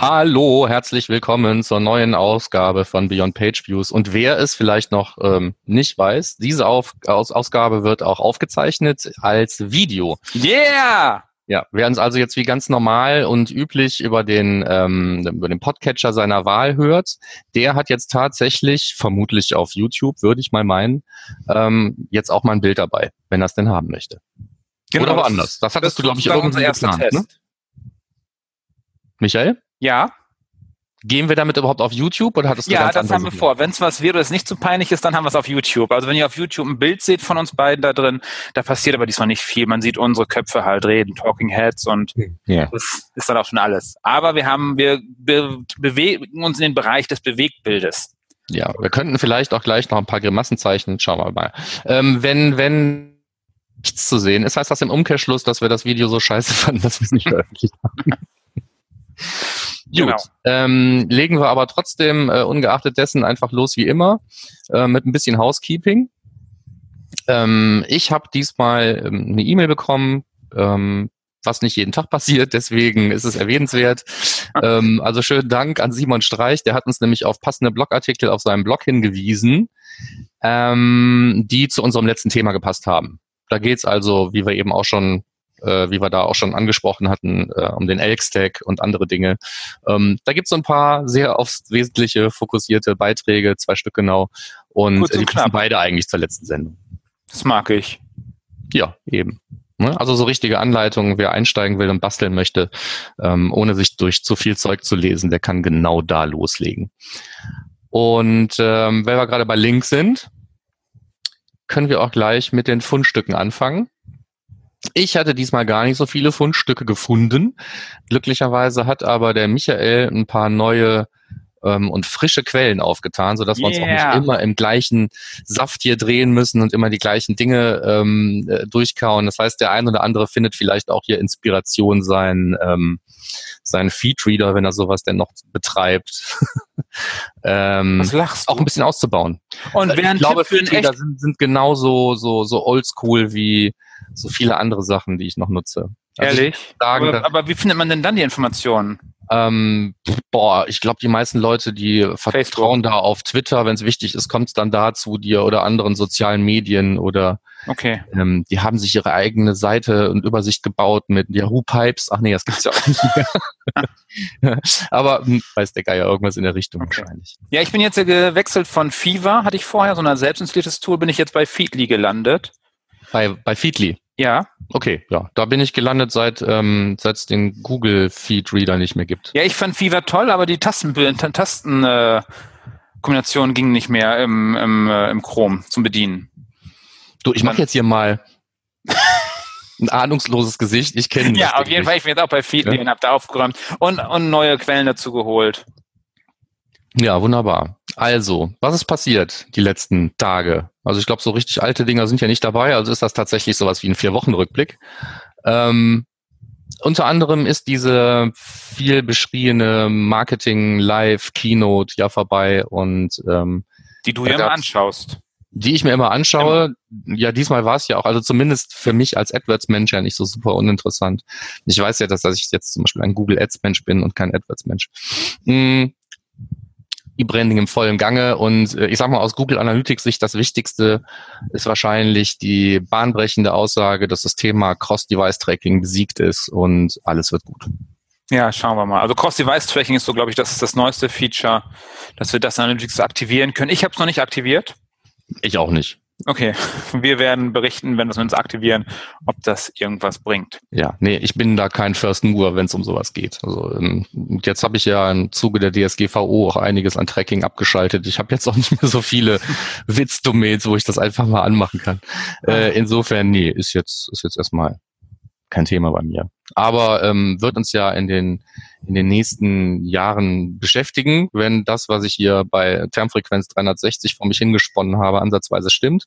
Hallo, herzlich willkommen zur neuen Ausgabe von Beyond Page Views. Und wer es vielleicht noch ähm, nicht weiß, diese Auf Aus Ausgabe wird auch aufgezeichnet als Video. Yeah! Ja, wer uns also jetzt wie ganz normal und üblich über den, ähm, über den Podcatcher seiner Wahl hört, der hat jetzt tatsächlich, vermutlich auf YouTube, würde ich mal meinen, ähm, jetzt auch mal ein Bild dabei, wenn er es denn haben möchte. Genau, Oder woanders. Das hattest du, glaube ich, irgendwie geplant, ne? Michael? Ja, Gehen wir damit überhaupt auf YouTube oder hattest du ja, das haben wir vor. Wenn es was wäre, das nicht zu peinlich ist, dann haben wir es auf YouTube. Also wenn ihr auf YouTube ein Bild seht von uns beiden da drin, da passiert aber diesmal nicht viel. Man sieht unsere Köpfe halt reden, Talking Heads und Ja. das ist dann auch schon alles. Aber wir haben, wir be bewegen uns in den Bereich des Bewegtbildes. Ja, wir könnten vielleicht auch gleich noch ein paar Grimassen zeichnen. Schauen wir mal. Ähm, wenn, wenn nichts zu sehen ist, heißt das im Umkehrschluss, dass wir das Video so scheiße fanden, dass wir es nicht veröffentlicht haben. Gut, Genau. ähm, legen wir aber trotzdem äh, ungeachtet dessen einfach los wie immer äh, mit ein bisschen Housekeeping. Ähm, ich habe diesmal ähm, eine E-Mail bekommen, ähm, was nicht jeden Tag passiert, deswegen ist es erwähnenswert. ähm, also schönen Dank an Simon Streich, der hat uns nämlich auf passende Blogartikel auf seinem Blog hingewiesen, ähm, die zu unserem letzten Thema gepasst haben. Da geht's also, wie wir eben auch schon äh, wie wir da auch schon angesprochen hatten, äh, um den Elk-Stack und andere Dinge. Ähm, da gibt's so ein paar sehr aufs Wesentliche fokussierte Beiträge, zwei Stück genau. Und äh, und die passen beide eigentlich zur letzten Sendung. Das mag ich. Ja, eben. Ne? Also so richtige Anleitungen, wer einsteigen will und basteln möchte, ähm, ohne sich durch zu viel Zeug zu lesen, der kann genau da loslegen. Und ähm, weil wir gerade bei Links sind, können wir auch gleich mit den Fundstücken anfangen. Ich hatte diesmal gar nicht so viele Fundstücke gefunden. Glücklicherweise hat aber der Michael ein paar neue ähm, und frische Quellen aufgetan, sodass wir uns auch Yeah. nicht immer im gleichen Saft hier drehen müssen und immer die gleichen Dinge ähm, äh, durchkauen. Das heißt, der ein oder andere findet vielleicht auch hier Inspiration, sein, ähm, seinen Feedreader, wenn er sowas denn noch betreibt, ähm, Was lachst auch ein bisschen auszubauen. Und wer ich einen glaube, Feedreader sind, sind genauso so, so oldschool wie so viele andere Sachen, die ich noch nutze. Also ehrlich? Ich sagen, aber, aber wie findet man denn dann die Informationen? ähm, boah, ich glaube, die meisten Leute, die vertrauen da auf Twitter, wenn es wichtig ist, kommt es dann da zu dir oder anderen sozialen Medien oder Okay. ähm, die haben sich ihre eigene Seite und Übersicht gebaut mit Yahoo Pipes. Ach nee, das gibt's ja auch nicht mehr. Aber hm, weiß der Geier irgendwas in der Richtung Okay. wahrscheinlich. Ja, ich bin jetzt ja gewechselt von Fever, hatte ich vorher, so ein selbstinstalliertes Tool, bin ich jetzt bei Feedly gelandet. Bei, bei Feedly. Ja. Okay, ja, da bin ich gelandet, seit ähm, seit es den Google Feed Reader nicht mehr gibt. Ja, ich fand Fever toll, aber die Tasten, Tasten äh, Kombination ging nicht mehr im, im, äh, im Chrome zum Bedienen. Du, ich mache jetzt hier mal ein ahnungsloses Gesicht. Ich kenne Ja, auf jeden Fall. Ich bin jetzt auch bei Feedly Ja. und habe da aufgeräumt und, und neue Quellen dazu geholt. Ja, wunderbar. Also, was ist passiert die letzten Tage? Also ich glaube, so richtig alte Dinger sind ja nicht dabei, also ist das tatsächlich sowas wie ein Vier-Wochen-Rückblick. Ähm, unter anderem ist diese viel beschriebene Marketing Live Keynote ja vorbei und ähm, Die du ja immer anschaust. Die ich mir immer anschaue. Ja, diesmal war es ja auch, also zumindest für mich als AdWords-Mensch ja nicht so super uninteressant. Ich weiß ja, dass, dass ich jetzt zum Beispiel ein Google Ads-Mensch bin und kein AdWords-Mensch. Mm, E-Branding im vollen Gange und äh, ich sag mal aus Google Analytics Sicht das Wichtigste ist wahrscheinlich die bahnbrechende Aussage, dass das Thema Cross-Device-Tracking besiegt ist und alles wird gut. Ja, schauen wir mal. Also Cross-Device-Tracking ist so, glaube ich, das ist das neueste Feature, dass wir das Analytics aktivieren können. Ich habe es noch nicht aktiviert. Ich auch nicht. Okay, wir werden berichten, wenn wir es uns aktivieren, ob das irgendwas bringt. Ja, nee, ich bin da kein First Mover, wenn es um sowas geht. Also ähm, jetzt habe ich ja im Zuge der DSGVO auch einiges an Tracking abgeschaltet. Ich habe jetzt auch nicht mehr so viele Witzdomains, wo ich das einfach mal anmachen kann. Äh, insofern, nee, ist jetzt ist jetzt erstmal kein Thema bei mir. aber ähm, wird uns ja in den in den nächsten Jahren beschäftigen, wenn das, was ich hier bei Termfrequenz 360 vor mich hingesponnen habe, ansatzweise stimmt.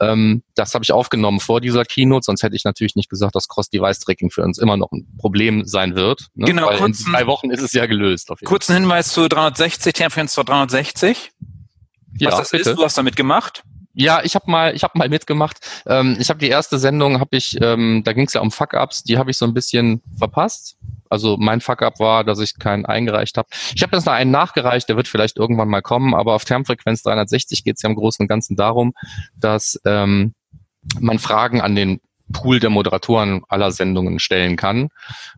Ähm, das habe ich aufgenommen vor dieser Keynote, sonst hätte ich natürlich nicht gesagt, dass Cross-Device-Tracking für uns immer noch ein Problem sein wird. Ne? Genau, Weil kurzen, in drei Wochen ist es ja gelöst. kurzen Hinweis zu 360, Termfrequenz 360. Was ja, das bitte. ist, du hast damit gemacht. Ja, ich habe mal, ich habe mal mitgemacht. Ähm, ich habe die erste Sendung, habe ich, ähm, da ging es ja um Fuck-ups, die habe ich so ein bisschen verpasst. Also mein Fuck-up war, dass ich keinen eingereicht habe. Ich habe jetzt noch einen nachgereicht, der wird vielleicht irgendwann mal kommen, aber auf Termfrequenz 360 geht es ja im Großen und Ganzen darum, dass ähm, man Fragen an den Pool der Moderatoren aller Sendungen stellen kann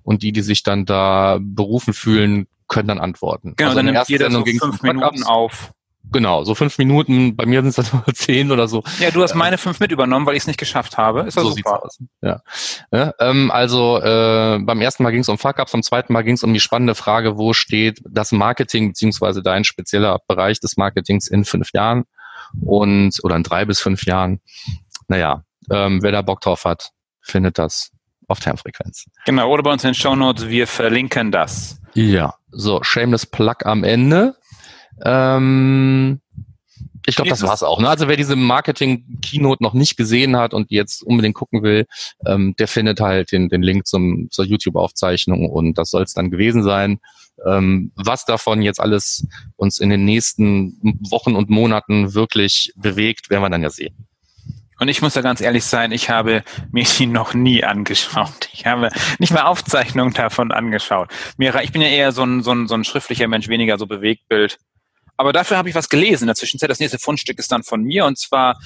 und die, die sich dann da berufen fühlen, können dann antworten. Genau, also dann nimmt jeder so fünf Minuten auf. Genau, so fünf Minuten. Bei mir sind es dann nur zehn oder so. Ja, du hast meine fünf mit übernommen, weil ich es nicht geschafft habe. Ist das so super. Aus. Ja. ja ähm, also äh, beim ersten Mal ging es um Fuck-Ups, beim zweiten Mal ging es um die spannende Frage, wo steht das Marketing beziehungsweise dein spezieller Bereich des Marketings in fünf Jahren und oder in drei bis fünf Jahren. Naja, ähm, wer da Bock drauf hat, findet das auf Termfrequenz. Genau, oder bei uns in den Show Notes, wir verlinken das. Ja, so, shameless Plug am Ende. Ähm, ich glaube, das war's auch. Ne? Also wer diese Marketing-Keynote noch nicht gesehen hat und jetzt unbedingt gucken will, ähm, der findet halt den, den Link zum, zur YouTube-Aufzeichnung und das soll es dann gewesen sein. Ähm, was davon jetzt alles uns in den nächsten Wochen und Monaten wirklich bewegt, werden wir dann ja sehen. Und ich muss da ganz ehrlich sein, ich habe mir die noch nie angeschaut. Ich habe nicht mal Aufzeichnungen davon angeschaut. Mir, ich bin ja eher so ein, so, ein, so ein schriftlicher Mensch, weniger so Bewegtbild. Aber dafür habe ich was gelesen in der Zwischenzeit. Das nächste Fundstück ist dann von mir und zwar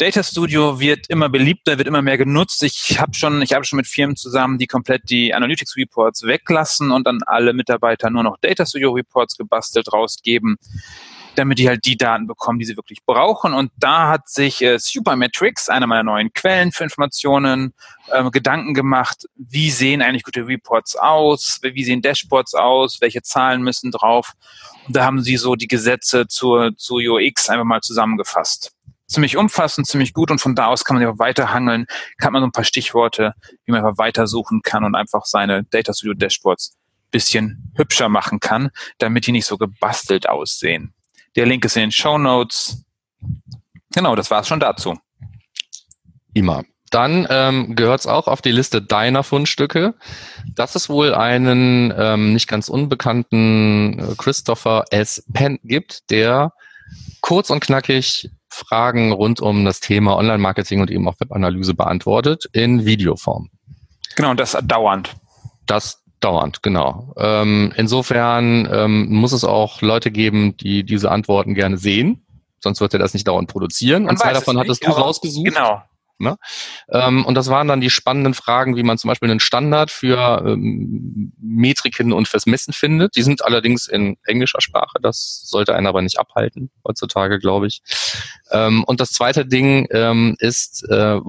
Data Studio wird immer beliebter, wird immer mehr genutzt. Ich habe schon, ich habe schon mit Firmen zusammen, die komplett die Analytics Reports weglassen und dann alle Mitarbeiter nur noch Data Studio Reports gebastelt rausgeben, damit die halt die Daten bekommen, die sie wirklich brauchen. Und da hat sich äh, Supermetrics, einer meiner neuen Quellen für Informationen, äh, Gedanken gemacht, wie sehen eigentlich gute Reports aus, wie sehen Dashboards aus, welche Zahlen müssen drauf. Da haben sie so die Gesetze zur, zu UX einfach mal zusammengefasst. Ziemlich umfassend, ziemlich gut und von da aus kann man einfach weiterhangeln, kann man so ein paar Stichworte, wie man einfach weitersuchen kann und einfach seine Data Studio Dashboards bisschen hübscher machen kann, damit die nicht so gebastelt aussehen. Der Link ist in den Show Notes. Genau, das war's schon dazu. Immer. Dann ähm, gehört es auch auf die Liste deiner Fundstücke, dass es wohl einen ähm, nicht ganz unbekannten äh, Christopher S. Penn gibt, der kurz und knackig Fragen rund um das Thema Online-Marketing und eben auch Webanalyse beantwortet in Videoform. Genau, das dauernd. Das dauernd, genau. Ähm, insofern ähm, muss es auch Leute geben, die diese Antworten gerne sehen. Sonst wird er das nicht dauernd produzieren. Man und zwei davon hattest du rausgesucht. Genau. Ne? Ähm, und das waren dann die spannenden Fragen, wie man zum Beispiel einen Standard für ähm, Metriken und fürs Messen findet. Die sind allerdings in englischer Sprache. Das sollte einen aber nicht abhalten heutzutage, glaube ich. Ähm, und das zweite Ding ähm, ist, äh,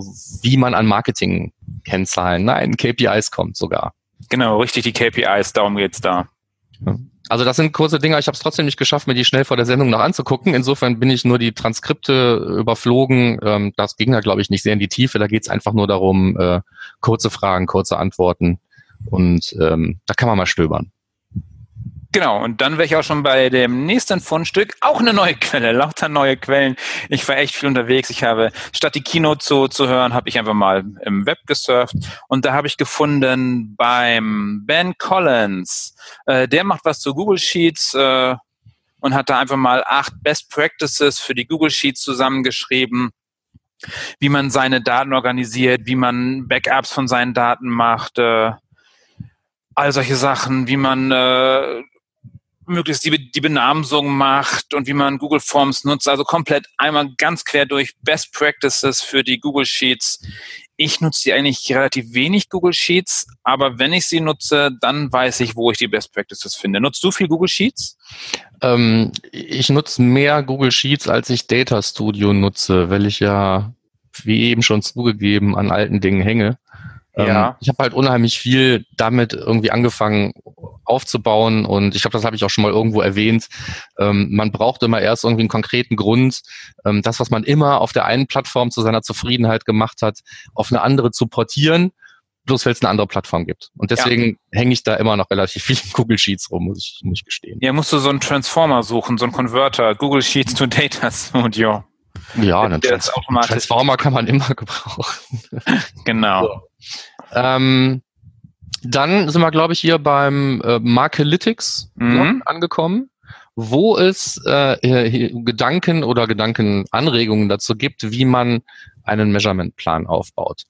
wie man an Marketing-Kennzahlen, nein, KPIs kommt sogar. Genau, richtig, die KPIs, darum geht's da. Also das sind kurze Dinger. Ich habe es trotzdem nicht geschafft, mir die schnell vor der Sendung noch anzugucken. Insofern bin ich nur die Transkripte überflogen. Ähm, das ging da, glaube ich, nicht sehr in die Tiefe. Da geht es einfach nur darum, äh, kurze Fragen, kurze Antworten. Und ähm, da kann man mal stöbern. Genau, und dann wäre ich auch schon bei dem nächsten Fundstück. Auch eine neue Quelle, lauter neue Quellen. Ich war echt viel unterwegs. Ich habe, statt die Kino zu, zu hören, habe ich einfach mal im Web gesurft. Und da habe ich gefunden beim Ben Collins. Äh, der macht was zu Google Sheets äh, und hat da einfach mal acht Best Practices für die Google Sheets zusammengeschrieben wie man seine Daten organisiert, wie man Backups von seinen Daten macht, äh, all solche Sachen, wie man äh, möglichst die, die Benamsung macht und wie man Google Forms nutzt. Also komplett einmal ganz quer durch Best Practices für die Google Sheets. Ich nutze die eigentlich relativ wenig Google Sheets, aber wenn ich sie nutze, dann weiß ich, wo ich die Best Practices finde. Nutzt du viel Google Sheets? Ähm, ich nutze mehr Google Sheets, als ich Data Studio nutze, weil ich ja, wie eben schon zugegeben, an alten Dingen hänge. Ähm, ja. ich habe halt unheimlich viel damit irgendwie angefangen aufzubauen und ich glaube, das habe ich auch schon mal irgendwo erwähnt. Ähm, man braucht immer erst irgendwie einen konkreten Grund, ähm, das, was man immer auf der einen Plattform zu seiner Zufriedenheit gemacht hat, auf eine andere zu portieren bloß weil es eine andere Plattform gibt. Und deswegen ja. hänge ich da immer noch relativ viel in Google Sheets rum, muss ich, muss ich gestehen. Ja, musst du so einen Transformer suchen, so einen Converter, Google Sheets to Data Studio. Ja, einen Trans Transformer kann man immer gebrauchen. genau. So. Ähm, dann sind wir, glaube ich, hier beim äh, Markelytics mhm. angekommen, wo es äh, Gedanken oder Gedankenanregungen dazu gibt, wie man einen Measurement-Plan aufbaut.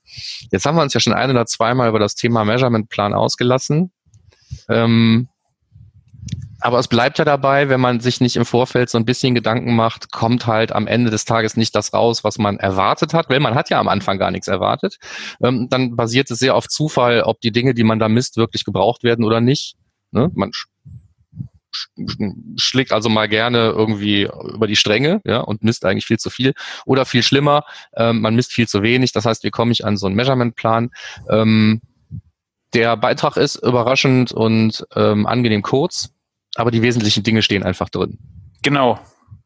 Jetzt haben wir uns ja schon ein oder zweimal über das Thema Measurement-Plan ausgelassen. Ähm, aber es bleibt ja dabei, wenn man sich nicht im Vorfeld so ein bisschen Gedanken macht, kommt halt am Ende des Tages nicht das raus, was man erwartet hat, weil man hat ja am Anfang gar nichts erwartet. Ähm, dann basiert es sehr auf Zufall, ob die Dinge, die man da misst, wirklich gebraucht werden oder nicht. Ne? Man schlägt also mal gerne irgendwie über die Stränge ja, und misst eigentlich viel zu viel. Oder viel schlimmer, ähm, man misst viel zu wenig. Das heißt, wie komme ich an so einen Measurement-Plan? Ähm, der Beitrag ist überraschend und ähm, angenehm kurz aber die wesentlichen Dinge stehen einfach drin. Genau.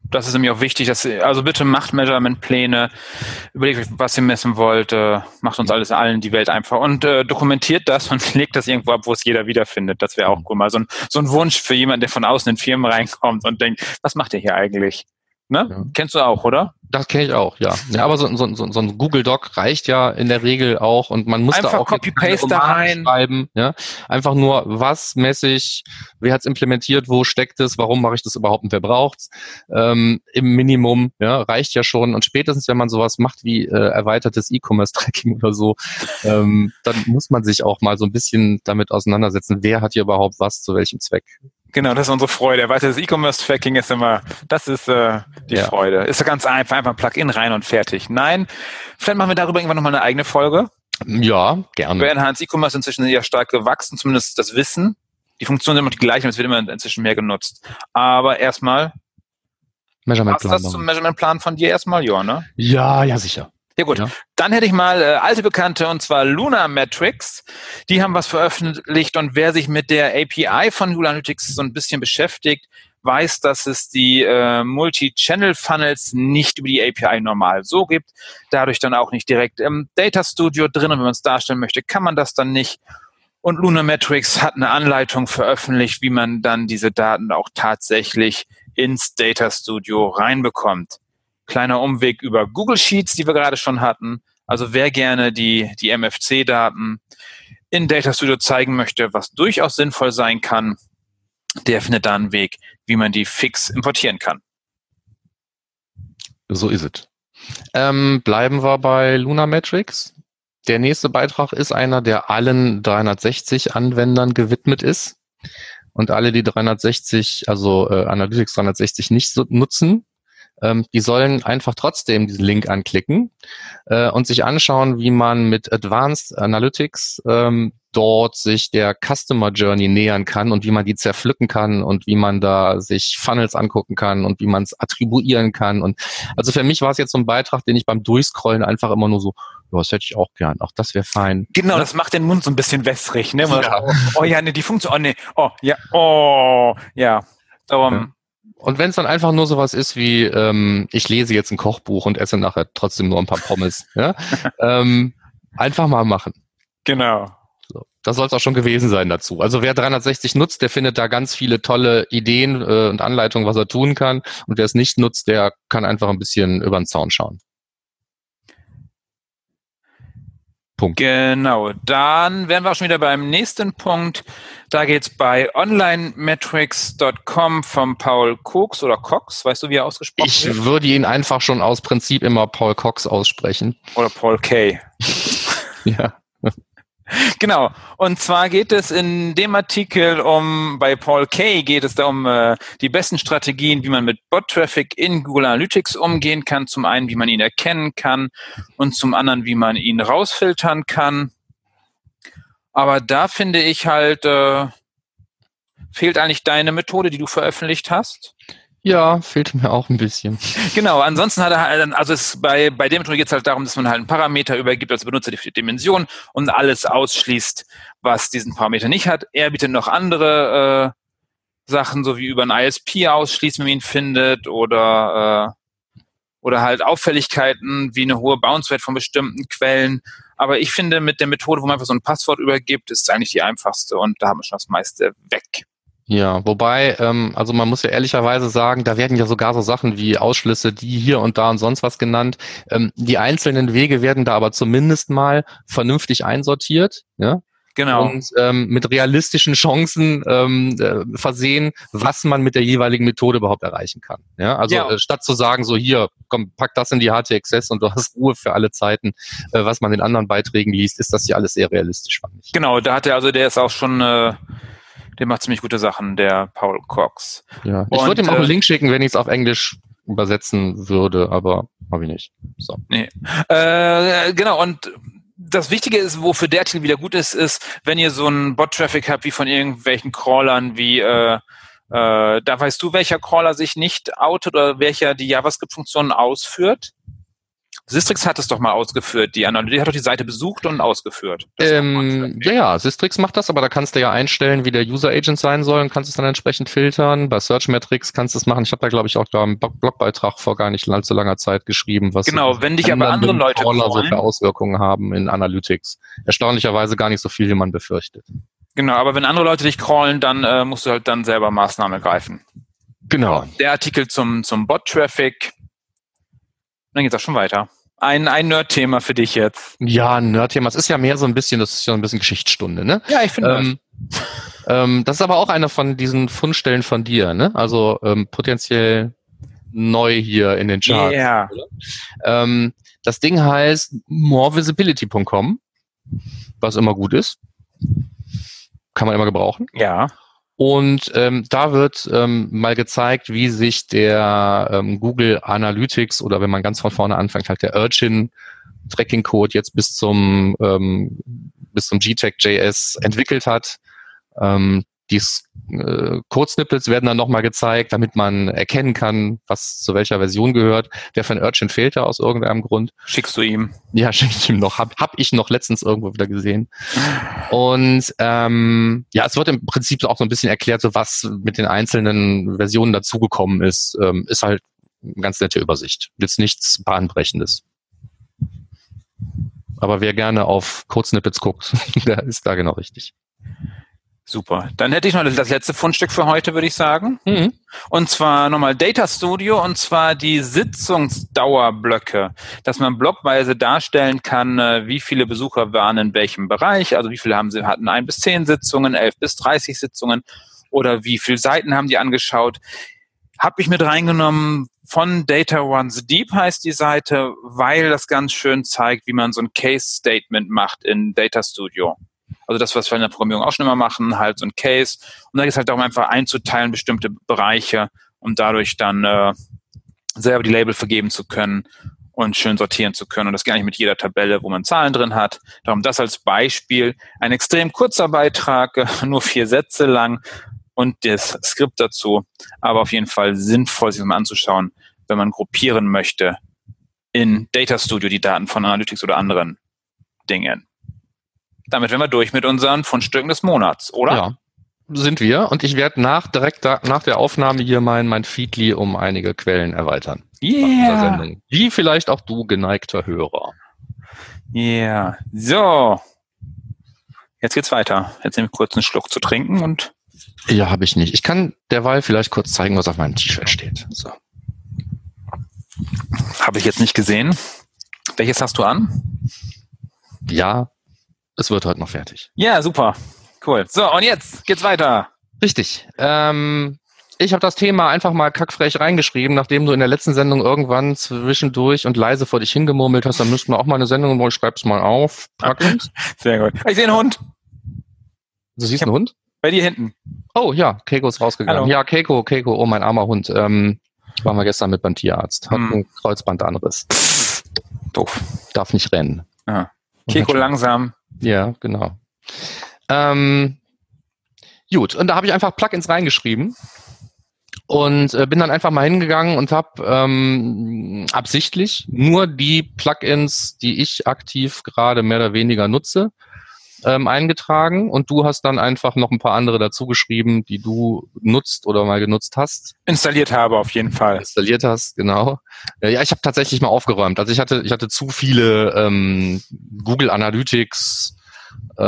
Das ist nämlich auch wichtig, dass also bitte macht Measurement-Pläne, überlegt euch, was ihr messen wollt, äh, macht uns alles allen die Welt einfach und äh, dokumentiert das und legt das irgendwo ab, wo es jeder wiederfindet. Das wäre auch cool. Mal so ein, so ein Wunsch für jemanden, der von außen in Firmen reinkommt und denkt, was macht ihr hier eigentlich? Ne? Ja. Kennst du auch, oder? Das kenne ich auch, ja. ja aber so, so, so, so ein Google Doc reicht ja in der Regel auch und man muss Einfach da auch Copy-Paste da rein. schreiben. Ja? Einfach nur, was messe ich, wer hat's implementiert, wo steckt es, warum mache ich das überhaupt und wer braucht's? Ähm, Im Minimum, ja, reicht ja schon. Und spätestens, wenn man sowas macht wie äh, erweitertes E-Commerce-Tracking oder so, ähm, dann muss man sich auch mal so ein bisschen damit auseinandersetzen, wer hat hier überhaupt was, zu welchem Zweck. Genau, das ist unsere Freude. Weißt du, das E-Commerce-Tracking ist immer, das ist äh, die ja. Freude. Ist ganz einfach, einfach ein Plugin rein und fertig. Nein, vielleicht machen wir darüber irgendwann nochmal eine eigene Folge. Ja, gerne. Bei Enhanced E-Commerce inzwischen sehr stark gewachsen, zumindest das Wissen. Die Funktionen sind immer die gleichen, es wird immer inzwischen mehr genutzt. Aber erstmal, Measurement Plan. Was das zum Measurement Plan von dir erstmal, ja, ne? Ja, ja, sicher. Ja gut, ja. dann hätte ich mal äh, alte Bekannte und zwar Luna Metrics. Die haben was veröffentlicht und wer sich mit der API von Luna Analytics so ein bisschen beschäftigt, weiß, dass es die äh, Multi-Channel-Funnels nicht über die API normal so gibt. Dadurch dann auch nicht direkt im Data Studio drin und wenn man es darstellen möchte, kann man das dann nicht. Und Luna Metrics hat eine Anleitung veröffentlicht, wie man dann diese Daten auch tatsächlich ins Data Studio reinbekommt. Kleiner Umweg über Google Sheets, die wir gerade schon hatten. Also wer gerne die, die MFC-Daten in Data Studio zeigen möchte, was durchaus sinnvoll sein kann, der findet da einen Weg, wie man die fix importieren kann. So ist es. Ähm, bleiben wir bei Luna Metrics. Der nächste Beitrag ist einer, der allen 360 Anwendern gewidmet ist. Und alle, die 360, also äh, Analytics 360 nicht so nutzen, ähm, die sollen einfach trotzdem diesen Link anklicken äh, und sich anschauen, wie man mit Advanced Analytics ähm, dort sich der Customer Journey nähern kann und wie man die zerpflücken kann und wie man da sich Funnels angucken kann und wie man es attribuieren kann. Und also für mich war es jetzt so ein Beitrag, den ich beim Durchscrollen einfach immer nur so, ja, das hätte ich auch gern. Auch das wäre fein. Genau, ja? das macht den Mund so ein bisschen wässrig, ne? Ja. Oh, oh ja, ne, die Funktion, oh ne, oh ja, oh ja. Um, ja. Und wenn es dann einfach nur sowas ist wie, ähm, ich lese jetzt ein Kochbuch und esse nachher trotzdem nur ein paar Pommes, ja? ähm, einfach mal machen. Genau. So. Das soll es auch schon gewesen sein dazu. Also wer 360 nutzt, der findet da ganz viele tolle Ideen äh, und Anleitungen, was er tun kann. Und wer es nicht nutzt, der kann einfach ein bisschen über den Zaun schauen. Punkt. Genau, dann wären wir auch schon wieder beim nächsten Punkt. Da geht's bei onlinemetrics.com vom Paul Cox oder Cox, weißt du, wie er ausgesprochen ich wird? Ich würde ihn einfach schon aus Prinzip immer Paul Cox aussprechen. Oder Paul K. ja. Genau. Und zwar geht es in dem Artikel um, bei Paul Kay geht es da um äh, die besten Strategien, wie man mit Bot-Traffic in Google Analytics umgehen kann. Zum einen, wie man ihn erkennen kann und zum anderen, wie man ihn rausfiltern kann. Aber da finde ich halt, äh, fehlt eigentlich deine Methode, die du veröffentlicht hast. Ja, fehlt mir auch ein bisschen. Genau, ansonsten hat er halt, also es bei, bei dem Metode geht es halt darum, dass man halt einen Parameter übergibt als Benutzer die Dimension und alles ausschließt, was diesen Parameter nicht hat. Er bietet noch andere äh, Sachen, so wie über ein ISP ausschließen, wenn man ihn findet, oder, äh, oder halt Auffälligkeiten wie eine hohe Bounce-Rate von bestimmten Quellen. Aber ich finde, mit der Methode, wo man einfach so ein Passwort übergibt, ist es eigentlich die einfachste und da haben wir schon das meiste weg. Ja, wobei, ähm, also man muss ja ehrlicherweise sagen, da werden ja sogar so Sachen wie Ausschlüsse, die hier und da und sonst was genannt. Ähm, die einzelnen Wege werden da aber zumindest mal vernünftig einsortiert. Ja? Genau. und ähm, mit realistischen Chancen ähm, äh, versehen, was man mit der jeweiligen Methode überhaupt erreichen kann. Ja, also Ja. Äh, statt zu sagen, so hier, komm, pack das in die HTXS und du hast Ruhe für alle Zeiten, äh, was man in anderen Beiträgen liest, ist das hier alles sehr realistisch, fand ich. Genau, da hat er, also der ist auch schon, äh, der macht ziemlich gute Sachen, der Paul Cox. Ja. Ich Und, würde ihm auch äh, einen Link schicken, wenn ich es auf Englisch übersetzen würde, aber habe ich nicht. So. Äh, genau, und das Wichtige ist, wofür der Artikel wieder gut ist, ist, wenn ihr so einen Bot-Traffic habt, wie von irgendwelchen Crawlern, wie äh, äh, da weißt du, welcher Crawler sich nicht outet oder welcher die JavaScript-Funktionen ausführt. Sistrix hat es doch mal ausgeführt, die Analyse, hat doch die Seite besucht und ausgeführt. Ähm, ja, ja, Sistrix macht das, aber da kannst du ja einstellen, wie der User Agent sein soll und kannst es dann entsprechend filtern. Bei Search Metrics kannst du es machen. Ich habe da, glaube ich, auch da einen Blog- Blogbeitrag vor gar nicht allzu langer Zeit geschrieben, was Genau, wenn dich aber andere Leute Crawler so für Auswirkungen haben in Analytics. Erstaunlicherweise gar nicht so viel, wie man befürchtet. Genau, aber wenn andere Leute dich crawlen, dann äh, musst du halt dann selber Maßnahmen ergreifen. Genau. Der Artikel zum, zum Bot-Traffic. Dann geht's auch schon weiter. Ein, ein Nerd-Thema für dich jetzt. Ja, ein Nerd-Thema. Es ist ja mehr so ein bisschen, das ist ja ein bisschen Geschichtsstunde, ne? Ja, ich finde Ähm, ähm, das ist aber auch eine von diesen Fundstellen von dir, ne? Also ähm, potenziell neu hier in den das. Charts. Ja. Ähm, das Ding heißt morevisibility.com, was immer gut ist. Kann man immer gebrauchen. Ja. Und ähm, da wird ähm, mal gezeigt, wie sich der ähm, Google Analytics oder wenn man ganz von vorne anfängt, halt der Urchin Tracking Code jetzt bis zum ähm, bis zum GTEC.js entwickelt hat. Ähm, die äh, Code-Snippets werden dann nochmal gezeigt, damit man erkennen kann, was zu welcher Version gehört. Der von Urchin fehlt da aus irgendeinem Grund. Schickst du ihm. Ja, schenke ich ihm noch. Hab, hab ich noch letztens irgendwo wieder gesehen. Und ähm, ja, es wird im Prinzip auch so ein bisschen erklärt, so was mit den einzelnen Versionen dazugekommen ist. Ähm, ist halt eine ganz nette Übersicht. Jetzt nichts Bahnbrechendes. Aber wer gerne auf Code-Snippets guckt, der ist da genau richtig. Super. Dann hätte ich noch das letzte Fundstück für heute, würde ich sagen. Und zwar nochmal Data Studio und zwar die Sitzungsdauerblöcke, dass man blockweise darstellen kann, äh, wie viele Besucher waren in welchem Bereich, also wie viele haben sie, hatten ein bis zehn Sitzungen, elf bis dreißig Sitzungen oder wie viele Seiten haben die angeschaut. Habe ich mit reingenommen von Data Runs Deep heißt die Seite, weil das ganz schön zeigt, wie man so ein Case Statement macht in Data Studio. Also das, was wir in der Programmierung auch schon immer machen, halt so ein Case. Und da geht es halt darum, einfach einzuteilen, bestimmte Bereiche, um dadurch dann äh, selber die Label vergeben zu können und schön sortieren zu können. Und das geht eigentlich mit jeder Tabelle, wo man Zahlen drin hat. Darum das als Beispiel. Ein extrem kurzer Beitrag, nur vier Sätze lang und das Skript dazu. Aber auf jeden Fall sinnvoll, sich das mal anzuschauen, wenn man gruppieren möchte in Data Studio die Daten von Analytics oder anderen Dingen. Damit wären wir durch mit unseren Fundstücken des Monats, oder? Ja, sind wir. Und ich werde nach, direkt da, nach der Aufnahme hier mein, mein Feedly um einige Quellen erweitern. Yeah. Wie vielleicht auch du, geneigter Hörer. Yeah. So. Jetzt geht's weiter. Jetzt nehme ich kurz einen Schluck zu trinken und Ja, habe ich nicht. Ich kann derweil vielleicht kurz zeigen, was auf meinem T-Shirt steht. So. habe ich jetzt nicht gesehen. Welches hast du an? Ja, es wird heute noch fertig. Ja, super. Cool. So, und jetzt geht's weiter. Richtig. Ähm, ich habe das Thema einfach mal kackfrech reingeschrieben, nachdem du in der letzten Sendung irgendwann zwischendurch und leise vor dich hingemurmelt hast, dann müssten wir auch mal eine Sendung, ich schreib's mal auf. Plugins. Sehr gut. Ich sehe einen Hund. Du siehst einen Hund? Bei dir hinten. Oh ja, Keiko ist rausgegangen. Hallo. Ja, Keiko, Keiko, oh mein armer Hund. Ähm, waren wir gestern mit beim Tierarzt. Hat Hm. einen Kreuzbandanriss. Doof. Darf nicht rennen. Ja. Hat- langsam. Ja, genau. Ähm, gut, und da habe ich einfach Plugins reingeschrieben und äh, bin dann einfach mal hingegangen und habe ähm, absichtlich nur die Plugins, die ich aktiv gerade mehr oder weniger nutze, ähm, eingetragen und du hast dann einfach noch ein paar andere dazu geschrieben, die du nutzt oder mal genutzt hast. Installiert habe auf jeden Fall. Installiert hast, genau. Äh, Ja, ich habe tatsächlich mal aufgeräumt. Also ich hatte, ich hatte zu viele ähm, Google Analytics äh,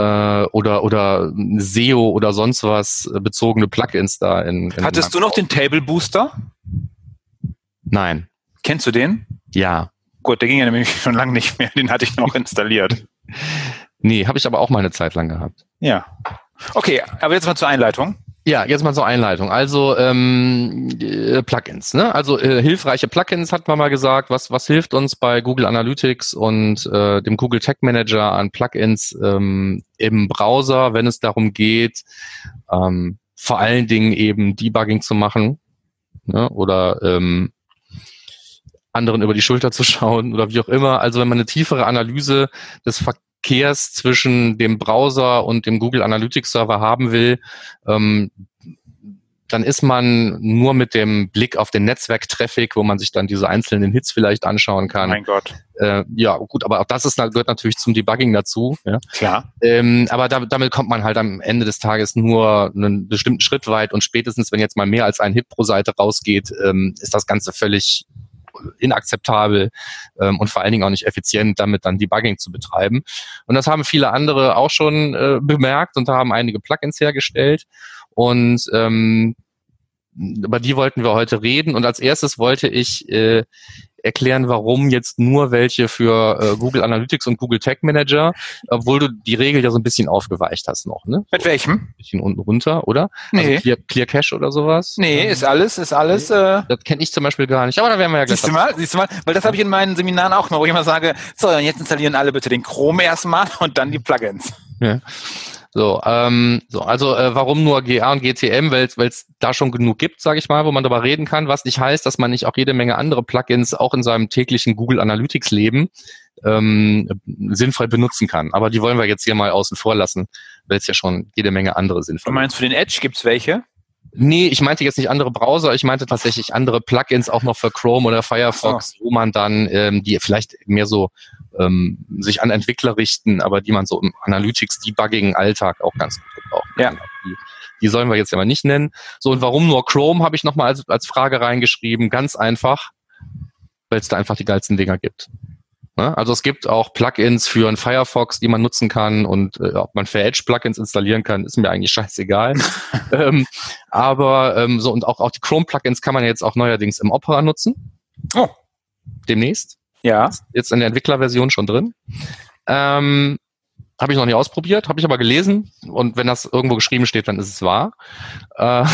oder oder SEO oder sonst was äh, bezogene Plugins da in. in Hattest du noch den Table Booster? Nein. Kennst du den? Ja. Gut, der ging ja nämlich schon lange nicht mehr. Den hatte ich noch installiert. Nee, habe ich aber auch mal eine Zeit lang gehabt. Ja. Okay, aber jetzt mal zur Einleitung. Ja, jetzt mal zur Einleitung. Also ähm, äh, Plugins, ne? Also äh, hilfreiche Plugins hat man mal gesagt. Was was hilft uns bei Google Analytics und äh, dem Google Tag Manager an Plugins ähm, im Browser, wenn es darum geht, ähm, vor allen Dingen eben Debugging zu machen ne? oder ähm, anderen über die Schulter zu schauen oder wie auch immer. Also wenn man eine tiefere Analyse des Verkehrs zwischen dem Browser und dem Google Analytics Server haben will, ähm, dann ist man nur mit dem Blick auf den Netzwerktraffic, wo man sich dann diese einzelnen Hits vielleicht anschauen kann. Mein Gott. Äh, ja, gut, aber auch das ist, gehört natürlich zum Debugging dazu. Ja. Klar. Ähm, aber da, damit kommt man halt am Ende des Tages nur einen bestimmten Schritt weit und spätestens, wenn jetzt mal mehr als ein Hit pro Seite rausgeht, ähm, ist das Ganze völlig inakzeptabel ähm, und vor allen Dingen auch nicht effizient, damit dann Debugging zu betreiben. Und das haben viele andere auch schon äh, bemerkt und da haben einige Plugins hergestellt. Und ähm, über die wollten wir heute reden. Und als erstes wollte ich äh, erklären, warum jetzt nur welche für äh, Google Analytics und Google Tag Manager, obwohl du die Regel ja so ein bisschen aufgeweicht hast noch, ne? Mit welchem? Ein bisschen unten runter, oder? Nee. Also Clear, Clear Cache oder sowas? Nee, Ähm, ist alles, ist alles. Äh, Das kenne ich zum Beispiel gar nicht, aber da werden wir ja gleich siehst du mal, siehst du mal, weil das habe ich in meinen Seminaren auch mal, wo ich immer sage, so, jetzt installieren alle bitte den Chrome erstmal und dann die Plugins. Ja. So, ähm, so also äh, warum nur GA und GTM? Weil es da schon genug gibt, sage ich mal, wo man darüber reden kann, was nicht heißt, dass man nicht auch jede Menge andere Plugins auch in seinem täglichen Google Analytics Leben ähm, sinnvoll benutzen kann. Aber die wollen wir jetzt hier mal außen vor lassen, weil es ja schon jede Menge andere Du sinnvoll meinst, für den Edge gibt's welche? Nee, ich meinte jetzt nicht andere Browser, ich meinte tatsächlich andere Plugins auch noch für Chrome oder Firefox, wo man dann ähm, die vielleicht mehr so ähm, sich an Entwickler richten, aber die man so im Analytics-Debugging-Alltag auch ganz gut gebrauchen Ja. kann. Die, die sollen wir jetzt ja mal nicht nennen. So, und warum nur Chrome, habe ich nochmal als, als Frage reingeschrieben. Ganz einfach, weil es da einfach die geilsten Dinger gibt. Ne? Also es gibt auch Plugins für einen Firefox, die man nutzen kann und äh, ob man für Edge Plugins installieren kann, ist mir eigentlich scheißegal. ähm, aber ähm, so und auch, auch die Chrome Plugins kann man jetzt auch neuerdings im Opera nutzen. Oh. Demnächst. Ja. Jetzt in der Entwicklerversion schon drin. Ähm, habe ich noch nicht ausprobiert, habe ich aber gelesen und wenn das irgendwo geschrieben steht, dann ist es wahr. Äh,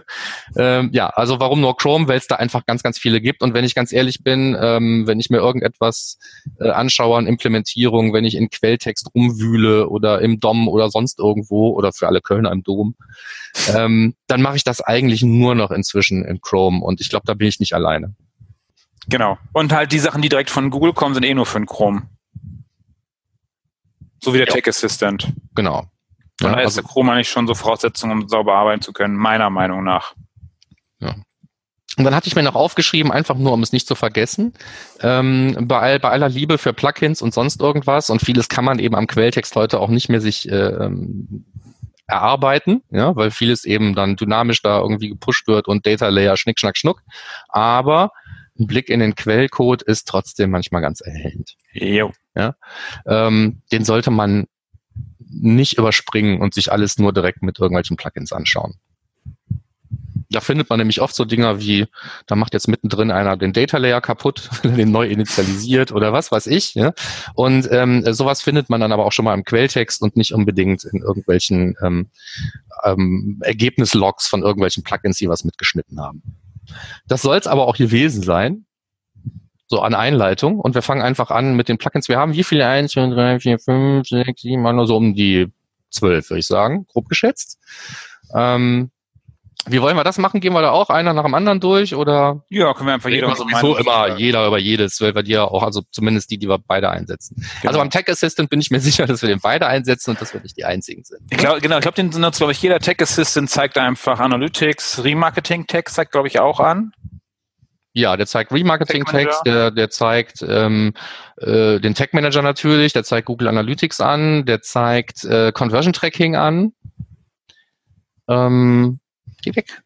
ähm, ja, also warum nur Chrome, weil es da einfach ganz, ganz viele gibt und wenn ich ganz ehrlich bin, ähm, wenn ich mir irgendetwas äh, anschaue an Implementierung, wenn ich in Quelltext rumwühle oder im DOM oder sonst irgendwo oder für alle Kölner im Dom, ähm, dann mache ich das eigentlich nur noch inzwischen in Chrome und ich glaube, da bin ich nicht alleine. Genau. Und halt die Sachen, die direkt von Google kommen, sind eh nur für den Chrome. So wie der Ja. Tech Assistant. Genau. Und Ja, da ist also, der Chrome eigentlich schon so Voraussetzung, um sauber arbeiten zu können, meiner Meinung nach. Und dann hatte ich mir noch aufgeschrieben, einfach nur, um es nicht zu vergessen, ähm, bei, all, bei aller Liebe für Plugins und sonst irgendwas, und vieles kann man eben am Quelltext heute auch nicht mehr sich äh, ähm, erarbeiten, ja, weil vieles eben dann dynamisch da irgendwie gepusht wird und Data Layer schnick, schnack, schnuck. Aber ein Blick in den Quellcode ist trotzdem manchmal ganz erhellend. Jo. Ähm, den sollte man nicht überspringen und sich alles nur direkt mit irgendwelchen Plugins anschauen. Da findet man nämlich oft so Dinger wie, da macht jetzt mittendrin einer den Data Layer kaputt, den neu initialisiert oder was weiß ich. Ja? Und ähm, sowas findet man dann aber auch schon mal im Quelltext und nicht unbedingt in irgendwelchen ähm, ähm, Ergebnislogs von irgendwelchen Plugins, die was mitgeschnitten haben. Das soll es aber auch gewesen sein. So an Einleitung. Und wir fangen einfach an mit den Plugins. Wir haben wie viele? Eins, zwei, drei, vier, fünf, sechs, sieben, nur so um die zwölf, würde ich sagen, grob geschätzt. Ähm, wie wollen wir das machen? Gehen wir da auch einer nach dem anderen durch oder Ja, können wir einfach jeder sowieso immer sagen. jeder über jedes, weil wir die ja auch, also zumindest die, die wir beide einsetzen. Genau. Also beim Tech Assistant bin ich mir sicher, dass wir den beide einsetzen und dass wir nicht die einzigen sind. Ich glaube, genau, ich glaube, den nutzt, glaube ich, jeder Tech Assistant zeigt einfach Analytics, Remarketing Tech zeigt, glaube ich, auch an. Ja, der zeigt Remarketing-Text, Tag der, der zeigt ähm, äh, den Tag Manager natürlich, der zeigt Google Analytics an, der zeigt äh, Conversion Tracking an. Ähm, geh weg.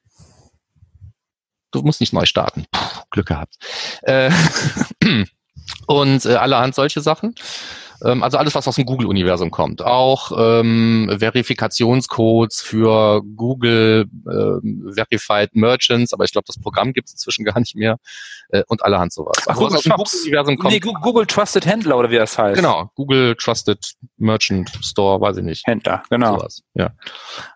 Du musst nicht neu starten. Puh, Glück gehabt. Äh, und äh, allerhand solche Sachen. Ähm, also alles, was aus dem Google-Universum kommt. Auch ähm, Verifikationscodes für Google ähm, Verified Merchants, aber ich glaube, das Programm gibt es inzwischen gar nicht mehr. Äh, und allerhand sowas. Ach, Also, Google. Google-Universum kommt. Nee, Google Trusted Händler oder wie das heißt. Genau, Google Trusted Merchant Store, weiß ich nicht. Händler, genau. Sowas, ja.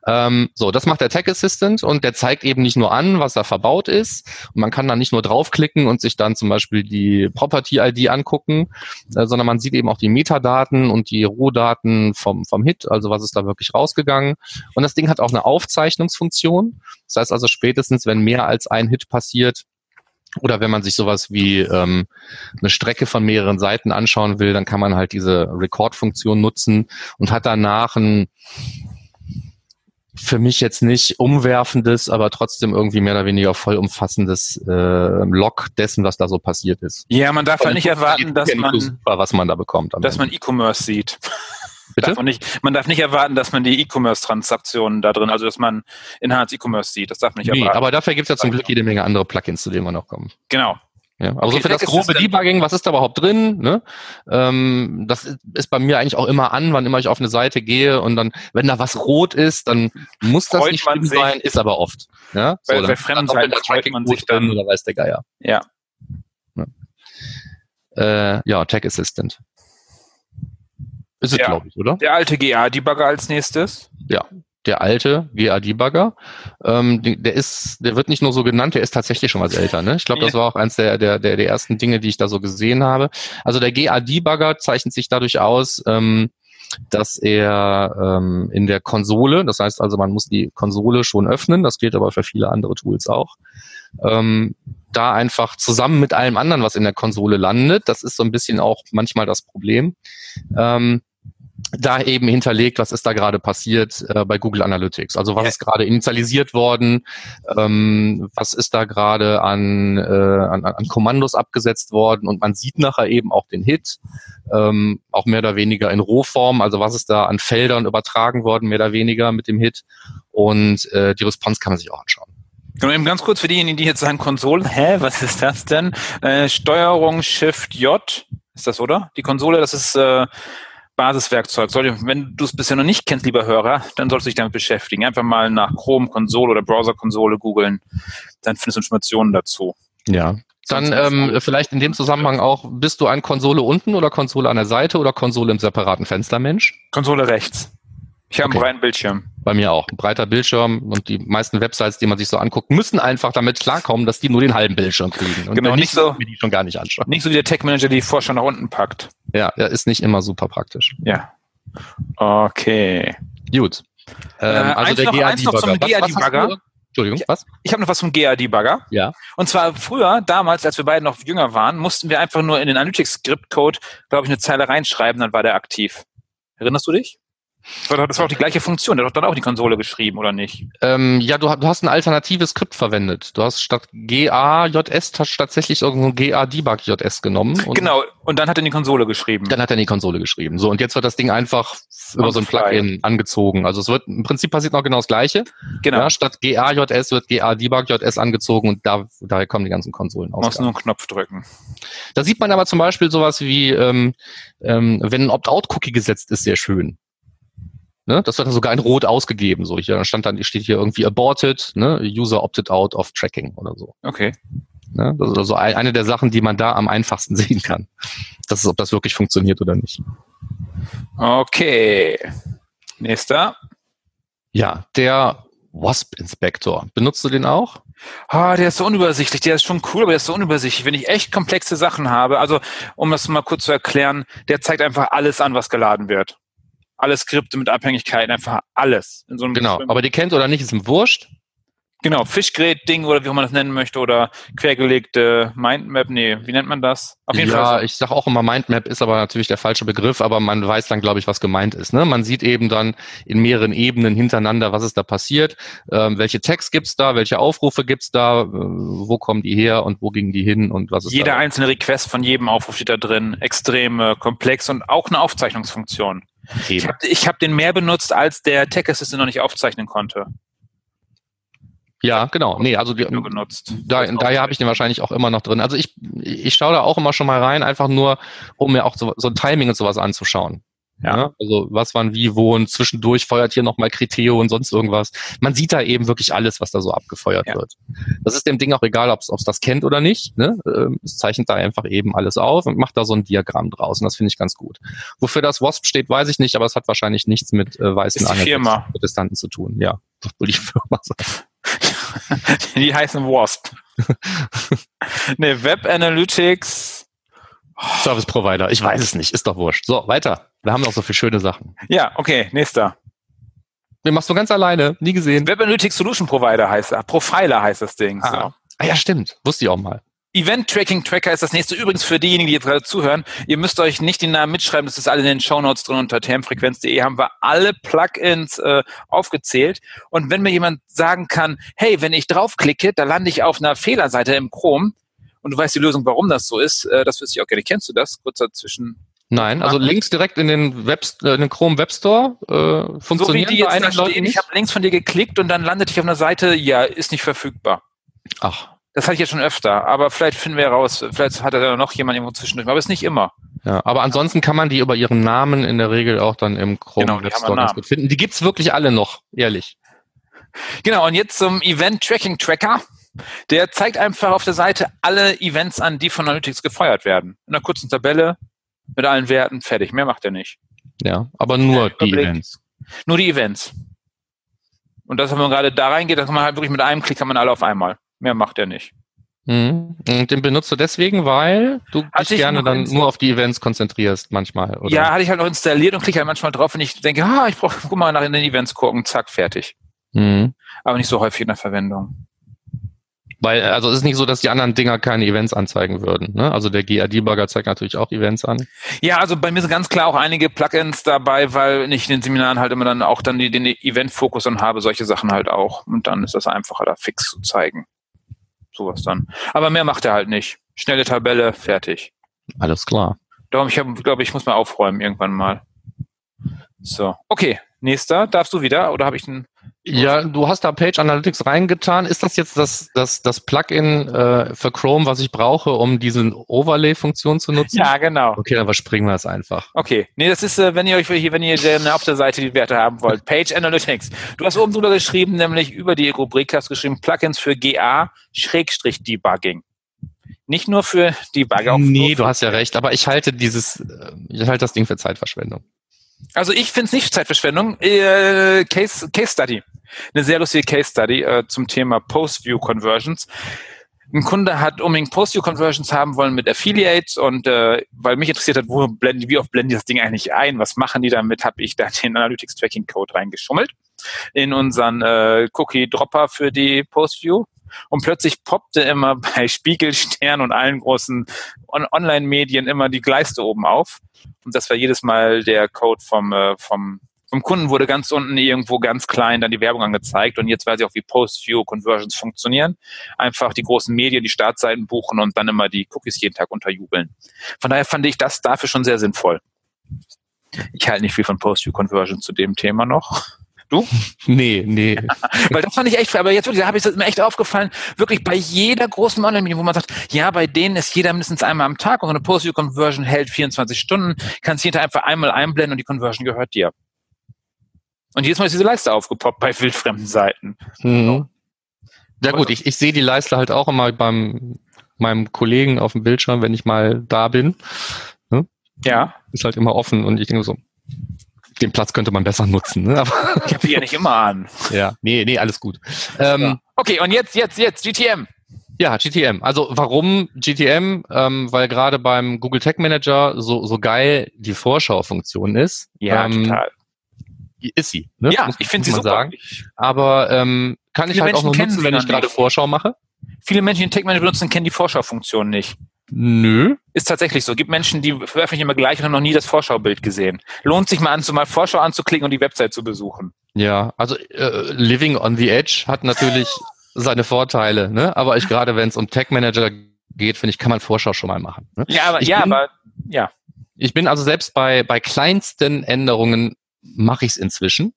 Ähm, so, das macht der Tech Assistant und der zeigt eben nicht nur an, was da verbaut ist. Und man kann da nicht nur draufklicken und sich dann zum Beispiel die Property ID angucken, äh, sondern man sieht eben auch die Metadaten und die Rohdaten vom, vom Hit, also was ist da wirklich rausgegangen. Und das Ding hat auch eine Aufzeichnungsfunktion. Das heißt also spätestens, wenn mehr als ein Hit passiert, oder wenn man sich sowas wie ähm, eine Strecke von mehreren Seiten anschauen will, dann kann man halt diese Record-Funktion nutzen und hat danach ein für mich jetzt nicht umwerfendes, aber trotzdem irgendwie mehr oder weniger vollumfassendes äh, Log dessen, was da so passiert ist. Ja, man darf halt nicht erwarten, dass man, super, was man da bekommt. dass Ende. man E-Commerce sieht. Bitte? Darf man, nicht, man darf nicht erwarten, dass man die E-Commerce-Transaktionen da drin, also dass man Inhalts E-Commerce sieht. Das darf man nicht nee, erwarten. aber dafür gibt es ja zum Glück jede Menge andere Plugins, zu denen wir noch kommen. genau. Ja, aber Okay, so für das grobe. Debugging, was ist da überhaupt drin? Ne? Ähm, das ist- ist bei mir eigentlich auch immer an, wann immer ich auf eine Seite gehe und dann, wenn da was rot ist, dann muss das Freut nicht schlimm sich. sein, ist aber oft. Ja? Bei- dann bei fremden Seiten freut man sich dann. Oder weiß der Geier. Ja. Äh, ja, Tech Assistant. Ist es, Ja. glaube ich, oder? Der alte GA-Debugger als nächstes. Der alte GA-Debugger, ähm, der ist, der wird nicht nur so genannt, der ist tatsächlich schon was älter. Ne? Ich glaube, das war auch eins der, der, der, der ersten Dinge, die ich da so gesehen habe. Also der GA-Debugger zeichnet sich dadurch aus, ähm, dass er ähm, in der Konsole, das heißt also, man muss die Konsole schon öffnen, das gilt aber für viele andere Tools auch, ähm, da einfach zusammen mit allem anderen, was in der Konsole landet, das ist so ein bisschen auch manchmal das Problem, ähm, da eben hinterlegt, was ist da gerade passiert äh, bei Google Analytics. Also was Ja. ist gerade initialisiert worden, ähm, was ist da gerade an, äh, an, an Kommandos abgesetzt worden und man sieht nachher eben auch den Hit, ähm, auch mehr oder weniger in Rohform, also was ist da an Feldern übertragen worden, mehr oder weniger mit dem Hit und äh, die Response kann man sich auch anschauen. Genau, eben ganz kurz für diejenigen, die jetzt sagen, Konsole, hä, was ist das denn? Äh, Steuerung Shift J, ist das, oder? Die Konsole, das ist äh, Basiswerkzeug. Sollte, wenn du es bisher noch nicht kennst, lieber Hörer, dann solltest du dich damit beschäftigen. Einfach mal nach Chrome Konsole oder Browser Konsole googeln, dann findest du Informationen dazu. Ja. Dann ähm, vielleicht in dem Zusammenhang auch, bist du ein Konsole unten oder Konsole an der Seite oder Konsole im separaten Fenster, Mensch? Konsole rechts. Ich habe Okay. einen breiten Bildschirm. Bei mir auch. Ein breiter Bildschirm und die meisten Websites, die man sich so anguckt, müssen einfach damit klarkommen, dass die nur den halben Bildschirm kriegen. Und Genau, nicht so- die schon gar nicht anschauen. Nicht so wie der Tech-Manager, die Vorschau nach unten packt. Ja, der ist nicht immer super praktisch. Ja. Okay. Gut. Ähm, Äh, also der noch- eins noch zum GA-Debugger. Entschuldigung, was? Ich habe noch was vom GA-Debugger. Ja. Und zwar früher, damals, als wir beide noch jünger waren, mussten wir einfach nur in den Analytics-Script-Code, glaube ich, eine Zeile reinschreiben, dann war der aktiv. Erinnerst du dich? Das war, auch die gleiche Funktion. Der hat doch dann auch die Konsole geschrieben, oder nicht? Ähm, ja, du, du hast ein alternatives Skript verwendet. Du hast statt GAJS tatsächlich irgendein GA-Debug-JS genommen. Und genau. Und dann hat er in die Konsole geschrieben. Dann hat er in die Konsole geschrieben. So, und jetzt wird das Ding einfach über so ein. Plugin angezogen. Also es wird, im Prinzip passiert noch genau das Gleiche. genau. Ja, statt GAJS wird GA-Debug.js angezogen und da, daher kommen die ganzen Konsolen Du musst aus. nur einen Knopf drücken. Da sieht man aber zum Beispiel sowas wie, ähm, ähm, wenn ein Opt-out-Cookie gesetzt ist, sehr schön. Ne? Das wird dann sogar in Rot ausgegeben. So, hier stand dann, steht hier irgendwie aborted, ne? User opted out of tracking oder so. Okay. Ne? Das ist also ein- eine der Sachen, die man da am einfachsten sehen kann. Das ist, ob das wirklich funktioniert oder nicht. Okay. Nächster. Ja, der Wasp Inspector. Benutzt du den auch? Ah, der ist so unübersichtlich. Der ist schon cool, aber der ist so unübersichtlich. Wenn ich echt komplexe Sachen habe, also um das mal kurz zu erklären, der zeigt einfach alles an, was geladen wird. Alle Skripte mit Abhängigkeiten, einfach alles. In so einem Genau. bestimmten- Aber die kennt oder nicht, ist ihm wurscht. Genau, Fischgrät-Ding oder wie man das nennen möchte oder quergelegte Mindmap, nee, wie nennt man das? Auf jeden ja, Fall. Ja, ich sage auch immer Mindmap ist aber natürlich der falsche Begriff, aber man weiß dann, glaube ich, was gemeint ist. Ne? Man sieht eben dann in mehreren Ebenen hintereinander, was ist da passiert, ähm, welche Tags gibt's da, welche Aufrufe gibt's da, äh, wo kommen die her und wo gingen die hin und was ist Jeder da? einzelne Request von jedem Aufruf steht da drin, extrem äh, komplex und auch eine Aufzeichnungsfunktion. Ich habe hab den mehr benutzt, als der Tag Assistant noch nicht aufzeichnen konnte. Ja, genau. Nee, also die, nur genutzt. Da, daher habe ich den wahrscheinlich auch immer noch drin. Also ich, ich schaue da auch immer schon mal rein, einfach nur, um mir auch so, so ein Timing und sowas anzuschauen. Ja. ja. Also was wann wie wo und zwischendurch feuert hier nochmal Kriteo und sonst irgendwas. Man sieht da eben wirklich alles, was da so abgefeuert ja. wird. Das ist dem Ding auch egal, ob es das kennt oder nicht. Ne? Ähm, es zeichnet da einfach eben alles auf und macht da so ein Diagramm draus. Und das finde ich ganz gut. Wofür das WASP steht, weiß ich nicht, aber es hat wahrscheinlich nichts mit äh, weißen Protestanten zu tun. Ja, das würde die Firma sein. die heißen WASP. ne, Web Analytics. Service Provider, ich weiß es nicht, ist doch wurscht. So, weiter. Wir haben noch so viele schöne Sachen. Ja, okay, nächster. Den machst du ganz alleine, nie gesehen. Web Analytics Solution Provider heißt er. Profiler heißt das Ding. Ah. So. ah ja, stimmt. Wusste ich auch mal. Event Tracking Tracker ist das nächste. Übrigens für diejenigen, die jetzt gerade zuhören, ihr müsst euch nicht den Namen mitschreiben, das ist alle in den Show Notes drin unter termfrequenz.de haben wir alle Plugins äh, aufgezählt. Und wenn mir jemand sagen kann, hey, wenn ich draufklicke, da lande ich auf einer Fehlerseite im Chrome und du weißt die Lösung, warum das so ist, äh, das wüsste ich auch gerne. Kennst du das? Kurz dazwischen. Nein, also Links direkt in den Web, äh, in den Chrome Web Store äh, funktionieren so wie die jetzt da stehen, Ich habe links von dir geklickt und dann landet ich auf einer Seite, ja, ist nicht verfügbar. Ach. Das hatte ich jetzt schon öfter, aber vielleicht finden wir heraus, vielleicht hat er noch jemand irgendwo zwischendurch, aber ist nicht immer. Ja, aber ansonsten kann man die über ihren Namen in der Regel auch dann im Chrome genau, Web Store ganz gut finden. Die gibt's wirklich alle noch, ehrlich. Genau, und jetzt zum Event Tracking Tracker. Der zeigt einfach auf der Seite alle Events an, die von Analytics gefeuert werden. In einer kurzen Tabelle mit allen Werten, fertig. Mehr macht er nicht. Ja, aber nur die Events. Nur die Events. Und das, wenn man gerade da reingeht, dann kann man halt wirklich mit einem Klick kann man alle auf einmal. Mehr macht er nicht. Mhm. Und den benutzt du deswegen, weil du dich gerne dann nur auf die Events konzentrierst manchmal, oder? Ja, hatte ich halt noch installiert und klicke halt manchmal drauf, wenn ich denke, ah, ich brauche, guck mal nach in den Events gucken, zack, fertig. Mhm. Aber nicht so häufig in der Verwendung. Weil, also es ist nicht so, dass die anderen Dinger keine Events anzeigen würden. Ne? Also der GA-Debugger zeigt natürlich auch Events an. Ja, also bei mir sind ganz klar auch einige Plugins dabei, weil ich in den Seminaren halt immer dann auch dann den Event-Fokus und habe, solche Sachen halt auch. Und dann ist das einfacher, da fix zu zeigen sowas dann. Aber mehr macht er halt nicht. Schnelle Tabelle, fertig. Alles klar. Darum, ich glaube, ich muss mal aufräumen irgendwann mal. So, okay. Nächster, darfst du wieder oder habe ich einen? Ja, du hast da Page Analytics reingetan. Ist das jetzt das, das, das Plugin äh, für Chrome, was ich brauche, um diese Overlay-Funktion zu nutzen? Ja, genau. Okay, dann überspringen wir es einfach. Okay. Nee, das ist, äh, wenn ihr euch hier, wenn ihr auf der Seite die Werte haben wollt. Page Analytics. Du hast oben drüber geschrieben, nämlich über die Rubrik hast geschrieben, Plugins für GA Schrägstrich Debugging. Nicht nur für Debugger. Nee, du hast ja recht, aber ich halte dieses, äh, ich halte das Ding für Zeitverschwendung. Also ich finde es nicht Zeitverschwendung. Äh, Case, Case Study. Eine sehr lustige Case Study äh, zum Thema Post-View Conversions. Ein Kunde hat unbedingt Post-View Conversions haben wollen mit Affiliates und äh, weil mich interessiert hat, wo blenden, wie oft blenden die das Ding eigentlich ein, was machen die damit, habe ich da den Analytics Tracking Code reingeschummelt in unseren äh, Cookie Dropper für die Post-View und plötzlich poppte immer bei Spiegel, Stern und allen großen On Online-Medien immer die Gleiste oben auf. Und das war jedes Mal der Code vom, äh, vom, vom Kunden wurde ganz unten irgendwo ganz klein dann die Werbung angezeigt. Und jetzt weiß ich auch, wie Post-View-Conversions funktionieren. Einfach die großen Medien, die Startseiten buchen und dann immer die Cookies jeden Tag unterjubeln. Von daher fand ich das dafür schon sehr sinnvoll. Ich halte nicht viel von Post-View-Conversion zu dem Thema noch. Du? Nee, nee. Weil das fand ich echt, aber jetzt wirklich, da habe ich mir echt aufgefallen, wirklich bei jeder großen Online-Medium, wo man sagt, ja, bei denen ist jeder mindestens einmal am Tag und eine Post-View-Conversion hält 24 Stunden, kannst hinterher einfach einmal einblenden und die Conversion gehört dir. Und jedes Mal ist diese Leiste aufgepoppt bei wildfremden Seiten. Mhm. Ja gut, ich, ich sehe die Leiste halt auch immer beim meinem Kollegen auf dem Bildschirm, wenn ich mal da bin. Ne? Ja. Ist halt immer offen und ich denke so, den Platz könnte man besser nutzen. Ne? Aber ich habe ja nicht immer an. Ja, nee, nee, alles gut. Ähm, okay, und jetzt, jetzt, jetzt GTM. Ja, GTM. Also warum GTM? Ähm, weil gerade beim Google Tag Manager so, so geil die Vorschaufunktion ist. Ja, ähm, total. Ist sie. Ne? Ja, muss, ich finde sie super. Sagen. Aber ähm, kann ich Viele halt auch nur Menschen kennen nutzen, sie wenn noch ich gerade. Vorschau mache. Viele Menschen, die einen Tech Manager benutzen, kennen die Vorschau-Funktion nicht. Nö. Ist tatsächlich so. Gibt Menschen, die veröffentlichen immer gleich und haben noch nie das Vorschaubild gesehen. Lohnt sich mal an, so mal Vorschau anzuklicken und die Website zu besuchen. Ja, also äh, Living on the Edge hat natürlich seine Vorteile, ne? Aber ich gerade, wenn es um Tech Manager geht, finde ich, kann man Vorschau schon mal machen. Ne? Ja, aber, Ich ja, bin- aber, ja. Ich bin also selbst bei, bei kleinsten Änderungen mache ich es inzwischen,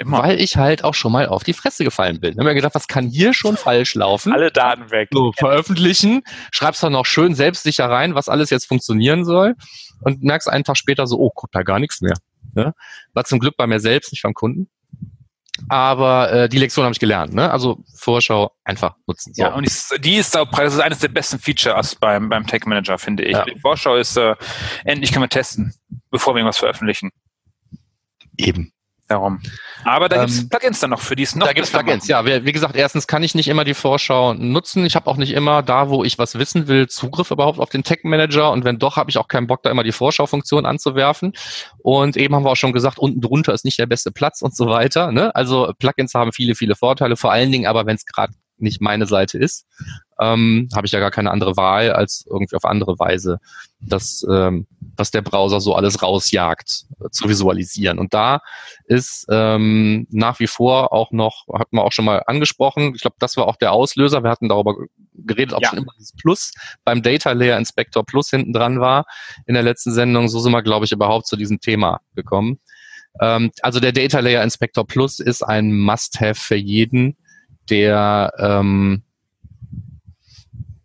Immer. weil ich halt auch schon mal auf die Fresse gefallen bin. Ich habe mir gedacht, was kann hier schon falsch laufen? Alle Daten weg. So, veröffentlichen, schreibst dann noch schön selbstsicher rein, was alles jetzt funktionieren soll und merkst einen Tag später so, oh, guck da gar nichts mehr. Ne? War zum Glück bei mir selbst, nicht beim Kunden. Aber äh, die Lektion habe ich gelernt. Ne? Also Vorschau einfach nutzen. So. Ja, und die ist, auch, das ist eines der besten Features beim, beim Tech Manager, finde ich. Ja. Die Vorschau ist, äh, endlich können wir testen, bevor wir irgendwas veröffentlichen. Eben. Darum. Aber da Ähm, gibt's Plugins dann noch für die es noch da gibt's Plugins. machen. Ja, wie, gesagt, erstens kann ich nicht immer die Vorschau nutzen. Ich habe auch nicht immer da, wo ich was wissen will, Zugriff überhaupt auf den Tech Manager. Und wenn doch, habe ich auch keinen Bock, da immer die Vorschau-Funktion anzuwerfen. Und eben haben wir auch schon gesagt, unten drunter ist nicht der beste Platz und so weiter. Ne? Also Plugins haben viele, viele Vorteile. Vor allen Dingen aber, wenn es gerade nicht meine Seite ist, ähm, habe ich ja gar keine andere Wahl, als irgendwie auf andere Weise das, ähm, was der Browser so alles rausjagt, äh, zu visualisieren. Und da ist ähm, nach wie vor auch noch, hat man auch schon mal angesprochen, ich glaube, das war auch der Auslöser, wir hatten darüber geredet, ob Ja. schon immer dieses Plus beim Data Layer Inspector Plus hinten dran war in der letzten Sendung, so sind wir, glaube ich, überhaupt zu diesem Thema gekommen. Ähm, also der Data Layer Inspector Plus ist ein Must-Have für jeden, der ähm,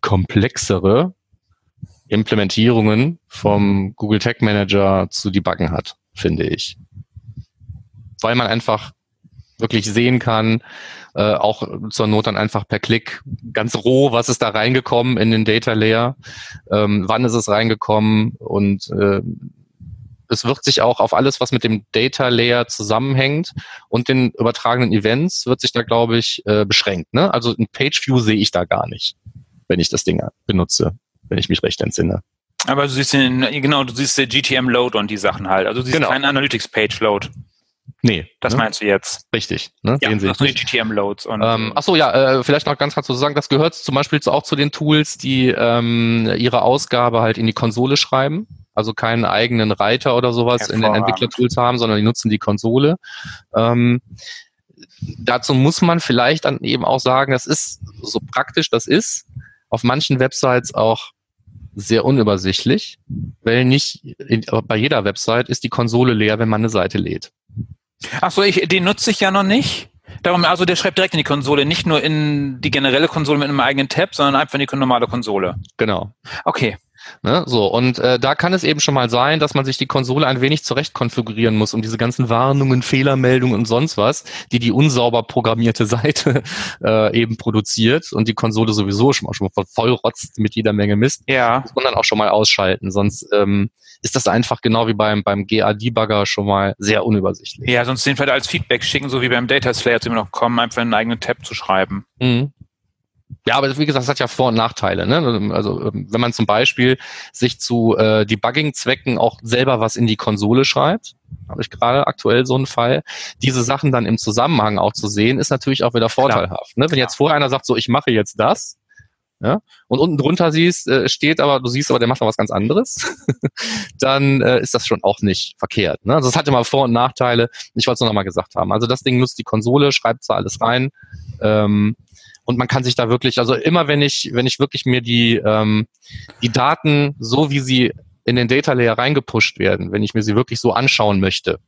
komplexere Implementierungen vom Google Tag Manager zu debuggen hat, finde ich. Weil man einfach wirklich sehen kann, äh, auch zur Not dann einfach per Klick ganz roh, was ist da reingekommen in den Data Layer, ähm, wann ist es reingekommen und äh, es wird sich auch auf alles, was mit dem Data Layer zusammenhängt und den übertragenen Events, wird sich da, glaube ich, äh, beschränkt. Ne? Also ein Page View sehe ich da gar nicht, wenn ich das Ding benutze, wenn ich mich recht entsinne. Aber du siehst den, genau, du siehst den GTM Load und die Sachen halt. Also du siehst Genau. keinen Analytics Page Load. Nee, Das ne? meinst du jetzt? richtig. Ne? Ja, Den sehe das sind die nicht. GTM Loads und Ähm, ach so, ja, äh, vielleicht noch ganz kurz zu sagen, das gehört zum Beispiel auch zu den Tools, die ähm, ihre Ausgabe halt in die Konsole schreiben. Also keinen eigenen Reiter oder sowas in den. Entwicklertools haben, sondern die nutzen die Konsole. Ähm, dazu muss man vielleicht dann eben auch sagen, das ist so praktisch, das ist auf manchen Websites auch sehr unübersichtlich, weil nicht bei jeder Website ist die Konsole leer, wenn man eine Seite lädt. Ach so, ich, den nutze ich ja noch nicht. Darum, also der schreibt direkt in die Konsole, nicht nur in die generelle Konsole mit einem eigenen Tab, sondern einfach in die normale Konsole. Genau. Okay. Ne, so, und äh, da kann es eben schon mal sein, dass man sich die Konsole ein wenig zurecht konfigurieren muss, um diese ganzen Warnungen, Fehlermeldungen und sonst was, die die unsauber programmierte Seite äh, eben produziert und die Konsole sowieso schon mal, schon mal vollrotzt mit jeder Menge Mist, Ja. muss man dann auch schon mal ausschalten. Sonst ähm, ist das einfach genau wie beim, beim GA-Debugger schon mal sehr unübersichtlich. Ja, sonst den vielleicht als Feedback schicken, so wie beim Data Slayer zu immer noch kommen, einfach einen eigenen Tab zu schreiben. Mhm. Ja, aber wie gesagt, das hat ja Vor- und Nachteile. Ne? Also ähm, wenn man zum Beispiel sich zu äh, Debugging-Zwecken auch selber was in die Konsole schreibt, habe ich gerade aktuell so einen Fall, diese Sachen dann im Zusammenhang auch zu sehen, ist natürlich auch wieder vorteilhaft. Ne? Wenn jetzt vorher einer sagt, so ich mache jetzt das, ja, und unten drunter siehst, äh, steht aber, du siehst aber, der macht noch was ganz anderes, dann äh, ist das schon auch nicht verkehrt. Ne? Also es hat immer Vor- und Nachteile. Ich wollte es nur noch mal gesagt haben. Also das Ding nutzt die Konsole, schreibt da alles rein. Ähm, und man kann sich da wirklich, also immer wenn ich, wenn ich wirklich mir die, ähm, die Daten so wie sie in den Data Layer reingepusht werden, wenn ich mir sie wirklich so anschauen möchte,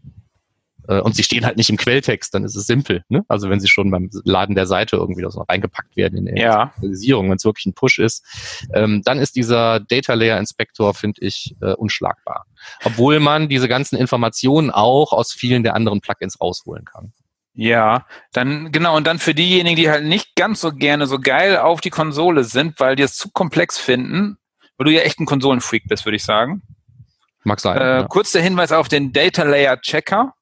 äh, und sie stehen halt nicht im Quelltext, dann ist es simpel. Ne? Also wenn sie schon beim Laden der Seite irgendwie so reingepackt werden in der Ja. Wenn es wirklich ein Push ist, ähm, dann ist dieser Data Layer Inspector, finde ich, äh, unschlagbar. Obwohl man diese ganzen Informationen auch aus vielen der anderen Plugins rausholen kann. Ja, dann genau, und dann für diejenigen, die halt nicht ganz so gerne so geil auf die Konsole sind, weil die es zu komplex finden, weil du ja echt ein Konsolenfreak bist, würde ich sagen. Mag sein. Äh, ja. Kurz der Hinweis auf den Data Layer Checker,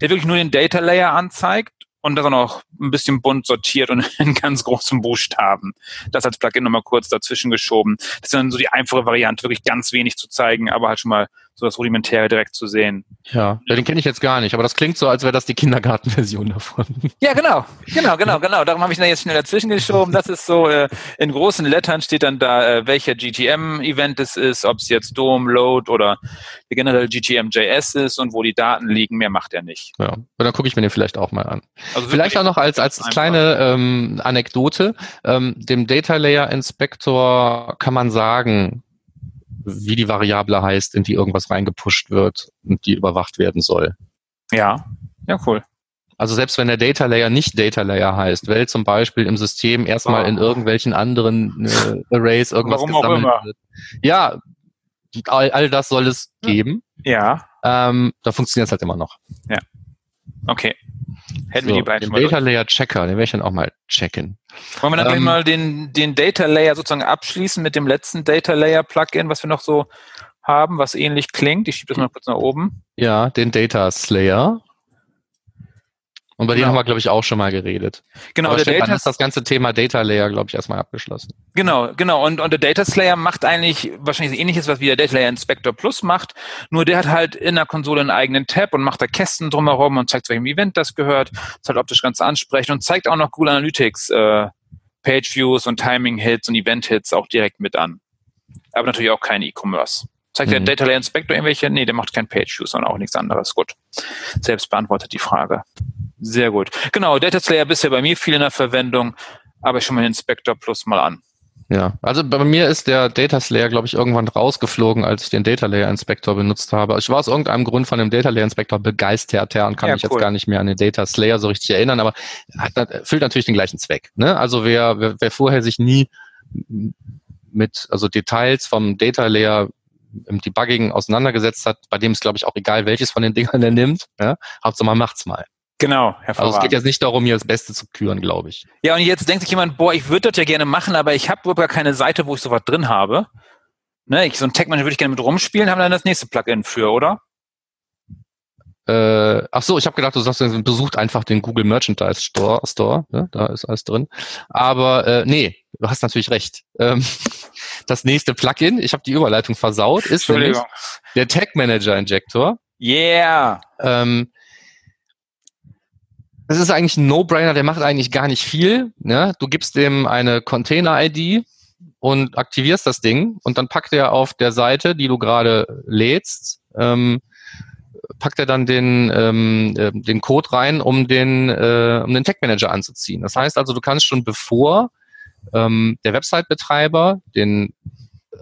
der wirklich nur den Data Layer anzeigt und das auch noch ein bisschen bunt sortiert und in ganz großen Buchstaben. Das als Plugin nochmal kurz dazwischen geschoben. Das ist dann so die einfache Variante, wirklich ganz wenig zu zeigen, aber halt schon mal so das Rudimentäre direkt zu sehen. Ja, ja den kenne ich jetzt gar nicht, aber das klingt so, als wäre das die Kindergartenversion davon. Ja, genau, genau, genau, genau. Darum habe ich da jetzt schnell dazwischen geschoben. Das ist so, äh, in großen Lettern steht dann da, äh, welcher GTM-Event es ist, ob es jetzt Dome, Load oder generell GTM.js ist und wo die Daten liegen. Mehr macht er nicht. Ja, und dann gucke ich mir den vielleicht auch mal an. Also vielleicht auch noch als, als kleine ähm, Anekdote. Ähm, dem Data Layer Inspector kann man sagen, wie die Variable heißt, in die irgendwas reingepusht wird und die überwacht werden soll. Ja, ja, cool. Also selbst wenn der Data Layer nicht Data Layer heißt, weil zum Beispiel im System erstmal oh. in irgendwelchen anderen äh, Arrays irgendwas Warum gesammelt wird. Ja, all, all das soll es geben. Ja. Ähm, da funktioniert es halt immer noch. Ja. Okay. Hätten so, wir die beiden den Data Layer Checker, den werde ich dann auch mal checken. Wollen wir dann ähm, mal den, den Data Layer sozusagen abschließen mit dem letzten Data Layer Plugin, was wir noch so haben, was ähnlich klingt? Ich schiebe das mal kurz nach oben. Ja, den Data Slayer. Und bei genau. denen haben wir, glaube ich, auch schon mal geredet. Genau, Aber der Data ist das ganze Thema Data Layer, glaube ich, erstmal abgeschlossen. Genau, genau. Und, und der Data Slayer macht eigentlich wahrscheinlich ähnliches, was wie der Data Layer Inspector Plus macht. Nur der hat halt in der Konsole einen eigenen Tab und macht da Kästen drumherum und zeigt, zu welchem Event das gehört. Ist halt optisch ganz ansprechend und zeigt auch noch Google Analytics, äh, Page Views und Timing Hits und Event Hits auch direkt mit an. Aber natürlich auch kein E-Commerce. Zeigt mhm. der Data Layer Inspector irgendwelche? Nee, der macht kein Page Views, sondern auch nichts anderes. Gut. Selbst beantwortet die Frage. Sehr gut. Genau, Data Slayer bisher bei mir viel in der Verwendung, aber ich schon mal den Inspector Plus mal an. Ja, also bei mir ist der Data Slayer, glaube ich, irgendwann rausgeflogen, als ich den Data Layer Inspector benutzt habe. Ich war aus irgendeinem Grund von dem Data Layer Inspector begeistert und kann ja, mich cool. jetzt gar nicht mehr an den Data Slayer so richtig erinnern, aber hat, erfüllt natürlich den gleichen Zweck. Ne? Also wer, wer, wer vorher sich nie mit also Details vom Data Layer im Debugging auseinandergesetzt hat, bei dem ist, glaube ich, auch egal, welches von den Dingern er nimmt. Ja? Hauptsache man macht's mal. Genau, hervorragend. Also es geht jetzt nicht darum, hier das Beste zu küren, glaube ich. Ja, und jetzt denkt sich jemand, boah, ich würde das ja gerne machen, aber ich habe überhaupt gar keine Seite, wo ich sowas drin habe. Ne, ich, so ein Tech-Manager würde ich gerne mit rumspielen, haben wir dann das nächste Plugin für, oder? Äh, ach so, ich habe gedacht, du sagst, besucht einfach den Google Merchandise Store, Store ne? da ist alles drin. Aber äh, nee, du hast natürlich recht. Ähm, das nächste Plugin, ich habe die Überleitung versaut, ist nämlich der Tag Manager Injector. Yeah. Ähm, das ist eigentlich ein No-Brainer, der macht eigentlich gar nicht viel. Ne? Du gibst dem eine Container-ID und aktivierst das Ding und dann packt er auf der Seite, die du gerade lädst, ähm, packt er dann den, ähm, äh, den Code rein, um den, äh, um den Tag Manager anzuziehen. Das heißt also, du kannst schon bevor ähm, der Website-Betreiber den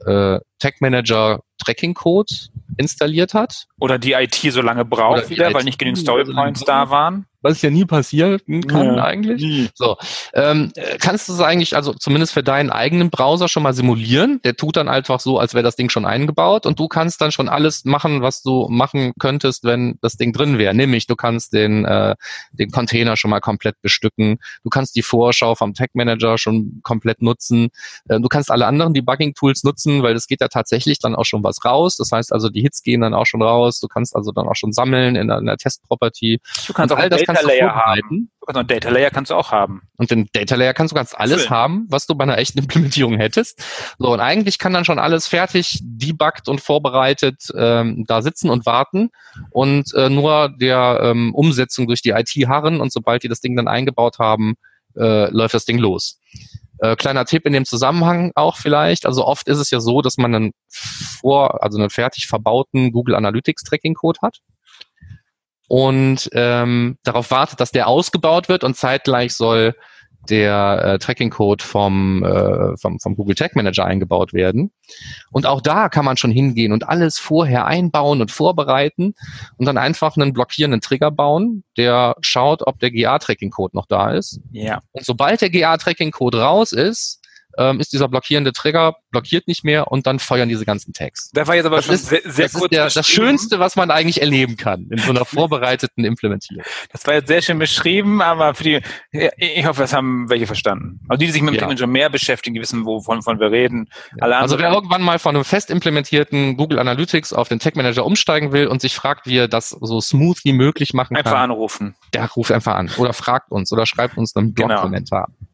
äh, Tag Manager Tracking Code installiert hat. Oder die IT so lange braucht wieder, weil nicht genügend Story Points da waren was ja nie passieren kann ja, eigentlich. Nie. So, ähm, kannst du es eigentlich, also zumindest für deinen eigenen Browser schon mal simulieren? Der tut dann einfach so, als wäre das Ding schon eingebaut und du kannst dann schon alles machen, was du machen könntest, wenn das Ding drin wäre. Nämlich, du kannst den, äh, den Container schon mal komplett bestücken. Du kannst die Vorschau vom Tag Manager schon komplett nutzen. Äh, du kannst alle anderen Debugging-Tools nutzen, weil es geht ja tatsächlich dann auch schon was raus. Das heißt also, die Hits gehen dann auch schon raus. Du kannst also dann auch schon sammeln in der, in der Test-Property. Du kannst auch all das Data Layer haben. Du kannst einen Data Layer kannst du auch haben. Und den Data Layer kannst du ganz alles Schön. haben, was du bei einer echten Implementierung hättest. So, und eigentlich kann dann schon alles fertig, debuggt und vorbereitet ähm, da sitzen und warten und äh, nur der ähm, Umsetzung durch die IT harren und sobald die das Ding dann eingebaut haben, äh, läuft das Ding los. Äh, kleiner Tipp in dem Zusammenhang auch vielleicht. Also oft ist es ja so, dass man einen vor, also einen fertig verbauten Google Analytics Tracking Code hat und ähm, darauf wartet, dass der ausgebaut wird und zeitgleich soll der äh, Tracking-Code vom, äh, vom, vom Google Tag Manager eingebaut werden. Und auch da kann man schon hingehen und alles vorher einbauen und vorbereiten und dann einfach einen blockierenden Trigger bauen, der schaut, ob der GA-Tracking-Code noch da ist. Ja. Und sobald der GA-Tracking-Code raus ist, ähm, ist dieser blockierende Trigger blockiert nicht mehr und dann feuern diese ganzen Tags. Da war jetzt aber das schon ist, sehr, sehr das kurz ist der, das Schönste, was man eigentlich erleben kann in so einer vorbereiteten Implementierung. Das war jetzt sehr schön beschrieben, aber für die, ich hoffe, das haben welche verstanden. Also die, die sich mit dem ja. Manager mehr beschäftigen, die wissen, wovon, wovon wir reden. Ja. also wer irgendwann mal von einem fest implementierten Google Analytics auf den Tag Manager umsteigen will und sich fragt, wie er das so smooth wie möglich machen einfach kann. Einfach anrufen. Der ruft einfach an oder fragt uns oder schreibt uns einen genau. Blog-Kommentar. Genau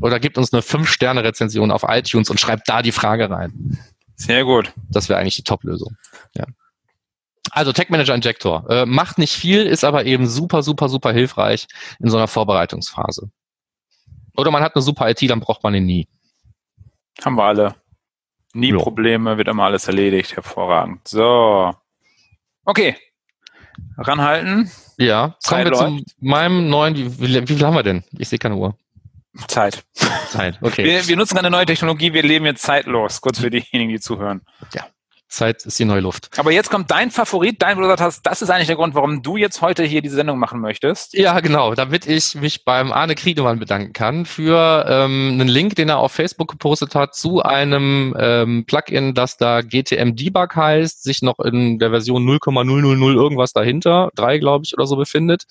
oder gibt uns eine 5-Sterne-Rezension auf iTunes und schreibt da die Frage rein. Sehr gut. Das wäre eigentlich die Top-Lösung. Ja. Also Tech Manager Injector äh, macht nicht viel, ist aber eben super, super, super hilfreich in so einer Vorbereitungsphase. Oder man hat eine super IT, dann braucht man ihn nie. Haben wir alle. Nie Jo. Probleme, wird immer alles erledigt. Hervorragend. So. Okay. Ranhalten. Ja, Zeit kommen wir zu läuft. meinem neuen, wie, wie viel haben wir denn? Ich sehe keine Uhr. Zeit. Zeit, okay. Wir, wir nutzen eine neue Technologie, wir leben jetzt zeitlos. Kurz für diejenigen, die zuhören. Zeit ist die neue Luft. Aber jetzt kommt dein Favorit, dein, wo du gesagt hast, das ist eigentlich der Grund, warum du jetzt heute hier diese Sendung machen möchtest. Ja, genau, damit ich mich beim Arne Kriedemann bedanken kann für ähm, einen Link, den er auf Facebook gepostet hat zu einem ähm, Plugin, das da GTM Debug heißt, sich noch in der Version 0,000 irgendwas dahinter, drei glaube ich oder so befindet.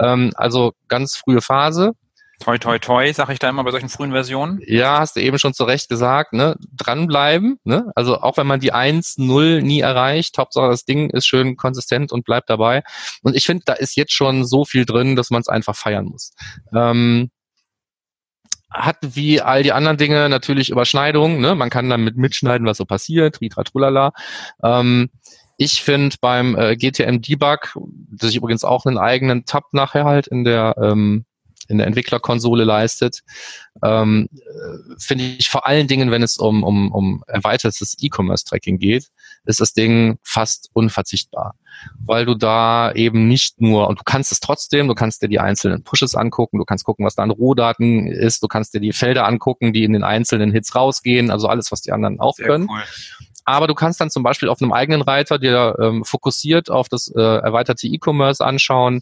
Ähm, also ganz frühe Phase. Toi, toi, toi, sage ich da immer bei solchen frühen Versionen. Ja, hast du eben schon zu Recht gesagt, ne? Dranbleiben, ne? Also auch wenn man die 1, 0 nie erreicht, Hauptsache das Ding ist schön konsistent und bleibt dabei. Und ich finde, da ist jetzt schon so viel drin, dass man es einfach feiern muss. Ähm, hat wie all die anderen Dinge natürlich Überschneidungen, ne? Man kann damit mitschneiden, was so passiert, tritra trulala. Ähm, ich finde beim äh, GTM Debug, das ich übrigens auch einen eigenen Tab nachher halt in der ähm, in der Entwicklerkonsole leistet, ähm, äh, finde ich vor allen Dingen, wenn es um, um, um erweitertes E-Commerce-Tracking geht, ist das Ding fast unverzichtbar. Weil du da eben nicht nur, und du kannst es trotzdem, du kannst dir die einzelnen Pushes angucken, du kannst gucken, was da an Rohdaten ist, du kannst dir die Felder angucken, die in den einzelnen Hits rausgehen, also alles, was die anderen auch können. cool. Aber du kannst dann zum Beispiel auf einem eigenen Reiter dir ähm, fokussiert auf das äh, erweiterte E-Commerce anschauen.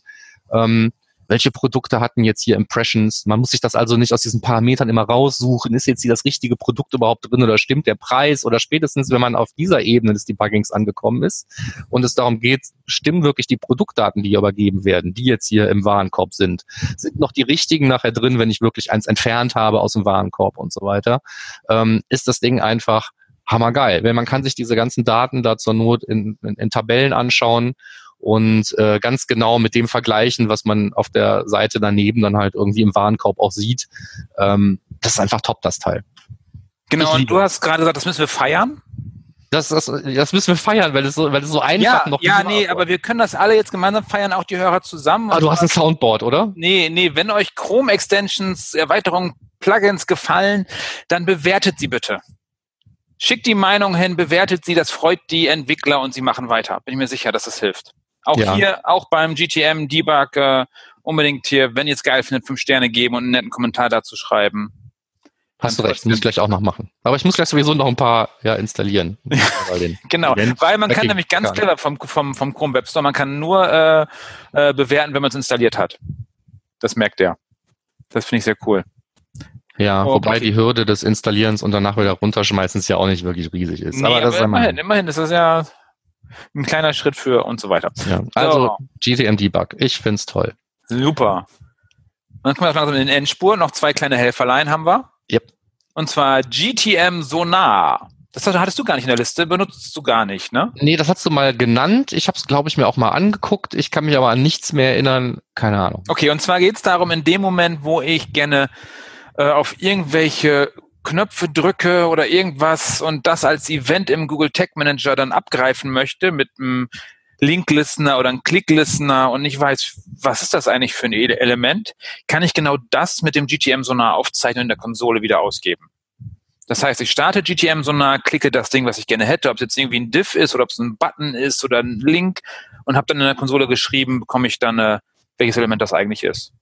Ähm, welche Produkte hatten jetzt hier Impressions? Man muss sich das also nicht aus diesen Parametern immer raussuchen. Ist jetzt hier das richtige Produkt überhaupt drin oder stimmt der Preis? Oder spätestens, wenn man auf dieser Ebene des Debuggings angekommen ist und es darum geht, stimmen wirklich die Produktdaten, die hier übergeben werden, die jetzt hier im Warenkorb sind? Sind noch die richtigen nachher drin, wenn ich wirklich eins entfernt habe aus dem Warenkorb und so weiter? Ähm, ist das Ding einfach hammergeil. Weil man kann sich diese ganzen Daten da zur Not in, in, in Tabellen anschauen und äh, ganz genau mit dem vergleichen, was man auf der Seite daneben dann halt irgendwie im Warenkorb auch sieht. Ähm, das ist einfach top, das Teil. Genau, und du hast gerade gesagt, das müssen wir feiern. Das, das, das müssen wir feiern, weil es so, weil es so einfach Ja, noch ja, nie war. nee, aber wir können das alle jetzt gemeinsam feiern, auch die Hörer zusammen. Ah, du hast ein Soundboard, oder? Nee, nee, wenn euch Chrome Extensions, Erweiterungen, Plugins gefallen, dann bewertet sie bitte. Schickt die Meinung hin, bewertet sie, das freut die Entwickler und sie machen weiter. Bin ich mir sicher, dass das hilft. Auch Ja. hier, auch beim GTM Debug, äh, unbedingt hier, wenn ihr es geil findet, fünf Sterne geben und einen netten Kommentar dazu schreiben. Hast du recht, muss ich gleich auch noch machen. Aber ich muss gleich sowieso noch ein paar ja, installieren. Genau, weil man kann nämlich ganz clever vom, vom, vom Chrome Web Store, man kann nur äh, äh, bewerten, wenn man es installiert hat. Das merkt er. Das finde ich sehr cool. Ja, Oh, wobei okay. die Hürde des Installierens und danach wieder runterschmeißens ja auch nicht wirklich riesig ist. Nee, aber das ist ja immerhin, immerhin, das ist ja ein kleiner Schritt für und so weiter. Ja. Also GTM Debug, ich find's toll. Super. Dann kommen wir langsam in den Endspur. Noch zwei kleine Helferlein haben wir. Yep. Und zwar GTM Sonar. Das hattest du gar nicht in der Liste, benutzt du gar nicht, ne? Nee, das hast du mal genannt. Ich habe es, glaube ich, mir auch mal angeguckt. Ich kann mich aber an nichts mehr erinnern. Keine Ahnung. Okay, und zwar geht es darum, in dem Moment, wo ich gerne äh, auf irgendwelche Knöpfe drücke oder irgendwas und das als Event im Google Tag Manager dann abgreifen möchte mit einem Link-Listener oder einem Click-Listener und ich weiß, was ist das eigentlich für ein Ele- Element, kann ich genau das mit dem GTM Sonar aufzeichnen und in der Konsole wieder ausgeben. Das heißt, ich starte GTM Sonar, klicke das Ding, was ich gerne hätte, ob es jetzt irgendwie ein Diff ist oder ob es ein Button ist oder ein Link und habe dann in der Konsole geschrieben, bekomme ich dann, äh, welches Element das eigentlich ist.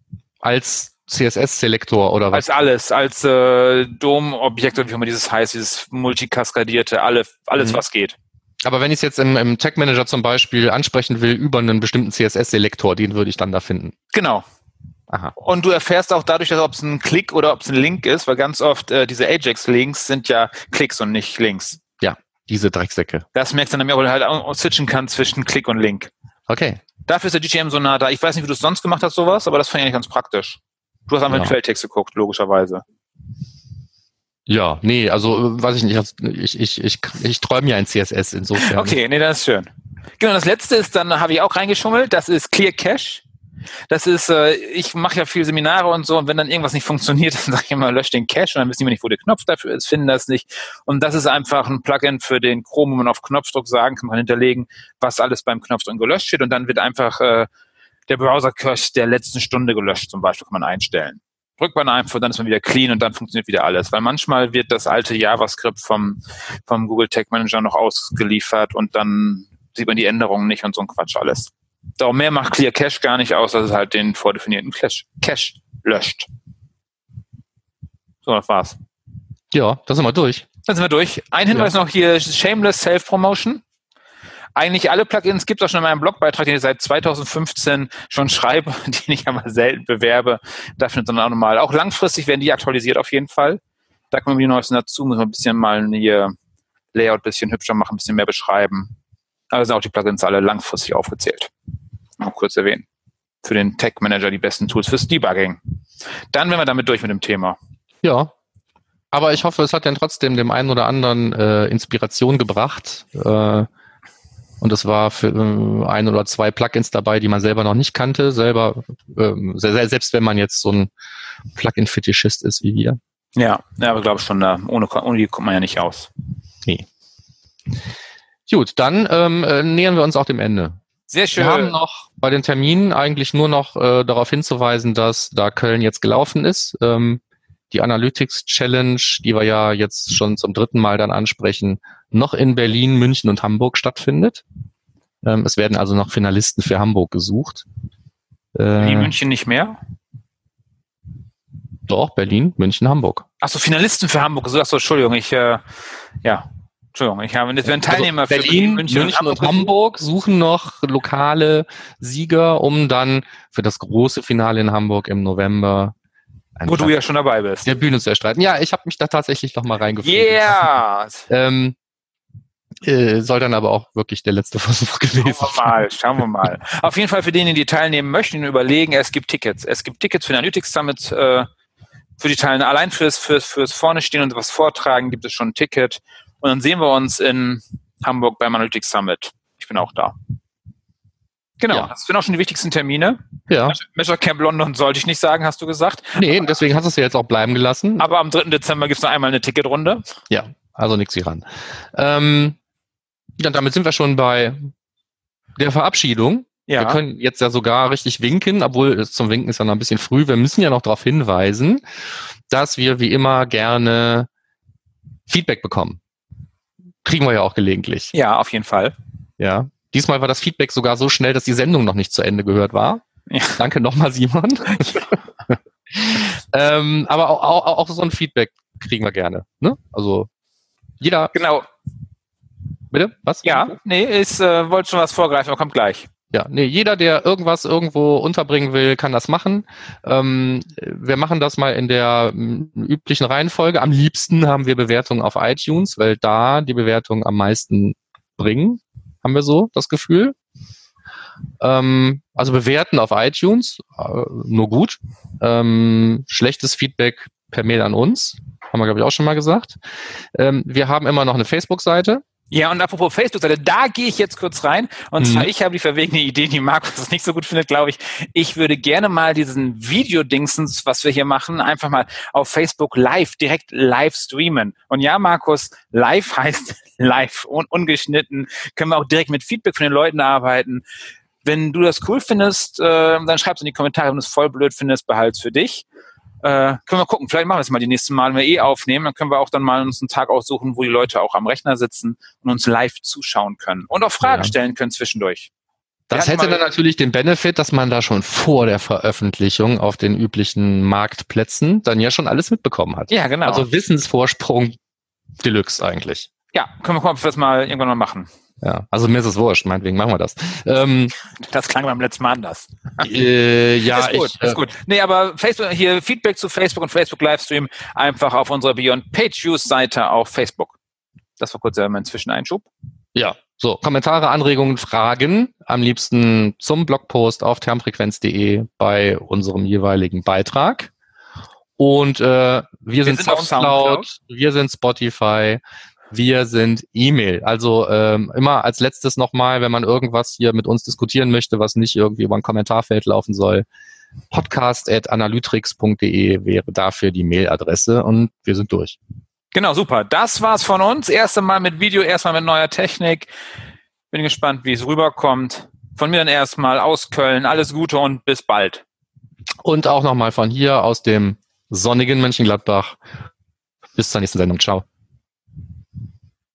Als CSS-Selektor oder was? Als alles, als äh, DOM-Objekt oder wie auch immer dieses heißt, dieses multikaskadierte, alle, alles Mhm. was geht. Aber wenn ich es jetzt im, im Tag Manager zum Beispiel ansprechen will über einen bestimmten CSS-Selektor, den würde ich dann da finden. Genau. Aha. Und du erfährst auch dadurch, dass ob es ein Klick oder ob es ein Link ist, weil ganz oft äh, diese Ajax-Links sind ja Klicks und nicht Links. Diese Drecksäcke. Das merkst du dann, weil du halt auch switchen kannst zwischen Klick und Link. Okay. Dafür ist der GTM so nah da. Ich weiß nicht, wie du es sonst gemacht hast, sowas, aber das fand ich eigentlich ganz praktisch. Du hast einfach Ja. in Quelltext geguckt, logischerweise. Ja, nee, also äh, weiß ich nicht. Ich, ich, ich, ich träume ja ein CSS insofern. Okay, nee, das ist schön. Genau, das letzte ist, dann habe ich auch reingeschummelt, das ist Clear Cache. Das ist, äh, ich mache ja viel Seminare und so, und wenn dann irgendwas nicht funktioniert, dann sage ich immer, lösch den Cache und dann wissen die nicht, wo der Knopf dafür ist, finden das nicht. Und das ist einfach ein Plugin für den Chrome, wo man auf Knopfdruck sagen kann, man hinterlegen, was alles beim Knopfdruck gelöscht wird und dann wird einfach äh, der Browser-Cache der letzten Stunde gelöscht, zum Beispiel kann man einstellen. Drückt man einfach, dann ist man wieder clean und dann funktioniert wieder alles. Weil manchmal wird das alte JavaScript vom, vom Google Tag Manager noch ausgeliefert und dann sieht man die Änderungen nicht und so ein Quatsch alles. Darum mehr macht Clear Cache gar nicht aus, dass es halt den vordefinierten Cache, Cache löscht. So, das war's. Ja, da sind wir durch. Dann sind wir durch. Ein Hinweis ja. noch hier, Shameless Self-Promotion. Eigentlich alle Plugins gibt es auch schon in meinem Blogbeitrag, den ich seit 2015 schon schreibe, den ich aber selten bewerbe. Da findet man auch nochmal. Auch langfristig werden die aktualisiert auf jeden Fall. Da kommen die neuesten dazu, muss man ein bisschen mal hier Layout ein bisschen hübscher machen, ein bisschen mehr beschreiben. Aber sind auch die Plugins alle langfristig aufgezählt. Mal kurz erwähnen. Für den Tech Manager die besten Tools fürs Debugging. Dann wären wir damit durch mit dem Thema. Ja. Aber ich hoffe, es hat dann trotzdem dem einen oder anderen äh, Inspiration gebracht. Äh, und es war für äh, ein oder zwei Plugins dabei, die man selber noch nicht kannte, selber, äh, selbst wenn man jetzt so ein Plugin-Fetischist ist wie wir. Ja, ja, aber glaube schon, da ohne, ohne die kommt man ja nicht aus. Nee. Gut, dann ähm, äh, nähern wir uns auch dem Ende. Sehr schön. Wir haben noch bei den Terminen eigentlich nur noch äh, darauf hinzuweisen, dass da Köln jetzt gelaufen ist. Ähm, die Analytics Challenge, die wir ja jetzt schon zum dritten Mal dann ansprechen, noch in Berlin, München und Hamburg stattfindet. Ähm, es werden also noch Finalisten für Hamburg gesucht. Äh, Berlin, München nicht mehr? Doch, Berlin, München, Hamburg. Achso, Finalisten für Hamburg. Achso, Entschuldigung, ich, äh, ja, Entschuldigung, ich habe jetzt werden also Teilnehmer also Berlin, für Berlin, München, München und, Hamburg suchen noch lokale Sieger, um dann für das große Finale in Hamburg im November wo du ja schon dabei bist. Der Bühne zu erstreiten. Ja, ich habe mich da tatsächlich noch mal reingefunden. Yeah! Ähm, äh, soll dann aber auch wirklich der letzte Versuch gewesen sein. Schauen wir mal, schauen wir mal. Auf jeden Fall für diejenigen, die teilnehmen möchten, überlegen, es gibt Tickets. Es gibt Tickets für den Analytics Summit, äh, für die Teilnehmer. Allein fürs, fürs, fürs vorne stehen und was vortragen gibt es schon ein Ticket. Und dann sehen wir uns in Hamburg beim Analytics Summit. Ich bin auch da. Genau, ja. das sind auch schon die wichtigsten Termine. Ja. Measure Camp London sollte ich nicht sagen, hast du gesagt. Nee, deswegen hast du es ja jetzt auch bleiben gelassen. Aber am 3. Dezember gibt es noch einmal eine Ticketrunde. Ja, also nichts hier ran. Ähm, ja, damit sind wir schon bei der Verabschiedung. Ja. Wir können jetzt ja sogar richtig winken, obwohl zum Winken ist ja noch ein bisschen früh. Wir müssen ja noch darauf hinweisen, dass wir wie immer gerne Feedback bekommen. Kriegen wir ja auch gelegentlich. Ja, auf jeden Fall. Ja. Diesmal war das Feedback sogar so schnell, dass die Sendung noch nicht zu Ende gehört war. Ja. Danke nochmal, Simon. ähm, aber auch, auch, auch so ein Feedback kriegen wir gerne. Ne? Also jeder. Genau. Bitte? Was? Ja, nee, ich äh, wollte schon was vorgreifen, aber kommt gleich. Ja, nee, jeder, der irgendwas irgendwo unterbringen will, kann das machen. Ähm, wir machen das mal in der m, üblichen Reihenfolge. Am liebsten haben wir Bewertungen auf iTunes, weil da die Bewertungen am meisten bringen, haben wir so das Gefühl. Ähm, also bewerten auf iTunes, äh, nur gut. Ähm, schlechtes Feedback per Mail an uns, haben wir, glaube ich, auch schon mal gesagt. Ähm, wir haben immer noch eine Facebook-Seite. Ja, und apropos Facebook-Seite, da gehe ich jetzt kurz rein. Und mhm. zwar, ich habe die verwegene Idee, die Markus nicht so gut findet, glaube ich. Ich würde gerne mal diesen Videodingsens, was wir hier machen, einfach mal auf Facebook live, direkt live streamen. Und ja, Markus, live heißt live und ungeschnitten. Können wir auch direkt mit Feedback von den Leuten arbeiten. Wenn du das cool findest, äh, dann schreib's in die Kommentare. Wenn du es voll blöd findest, behalt's für dich. Äh, können wir gucken, vielleicht machen wir es mal die nächsten Mal, wenn wir eh aufnehmen, dann können wir auch dann mal uns einen Tag aussuchen, wo die Leute auch am Rechner sitzen und uns live zuschauen können und auch Fragen ja. stellen können zwischendurch. Das hätte dann natürlich den Benefit, dass man da schon vor der Veröffentlichung auf den üblichen Marktplätzen dann ja schon alles mitbekommen hat. Ja, genau. Also Wissensvorsprung Deluxe eigentlich. Ja, können wir gucken, ob wir das mal irgendwann mal machen. Ja, also mir ist es wurscht, meinetwegen machen wir das. Ähm, das klang beim letzten Mal anders. Äh, ja, ist gut, ich, ist gut. Nee, aber Facebook, hier Feedback zu Facebook und Facebook Livestream einfach auf unserer Beyond Page Use Seite auf Facebook. Das war kurz mein Zwischeneinschub. Ja, so, Kommentare, Anregungen, Fragen, am liebsten zum Blogpost auf termfrequenz.de bei unserem jeweiligen Beitrag. Und äh, wir, wir sind, sind Soundcloud, Soundcloud, wir sind Spotify, Wir sind E-Mail. Also ähm, immer als letztes nochmal, wenn man irgendwas hier mit uns diskutieren möchte, was nicht irgendwie über ein Kommentarfeld laufen soll, podcast.analytrix.de wäre dafür die Mailadresse und wir sind durch. Genau, super. Das war's von uns. Erste Mal mit Video, erstmal mit neuer Technik. Bin gespannt, wie es rüberkommt. Von mir dann erstmal aus Köln. Alles Gute und bis bald. Und auch nochmal von hier aus dem sonnigen Mönchengladbach. Bis zur nächsten Sendung. Ciao.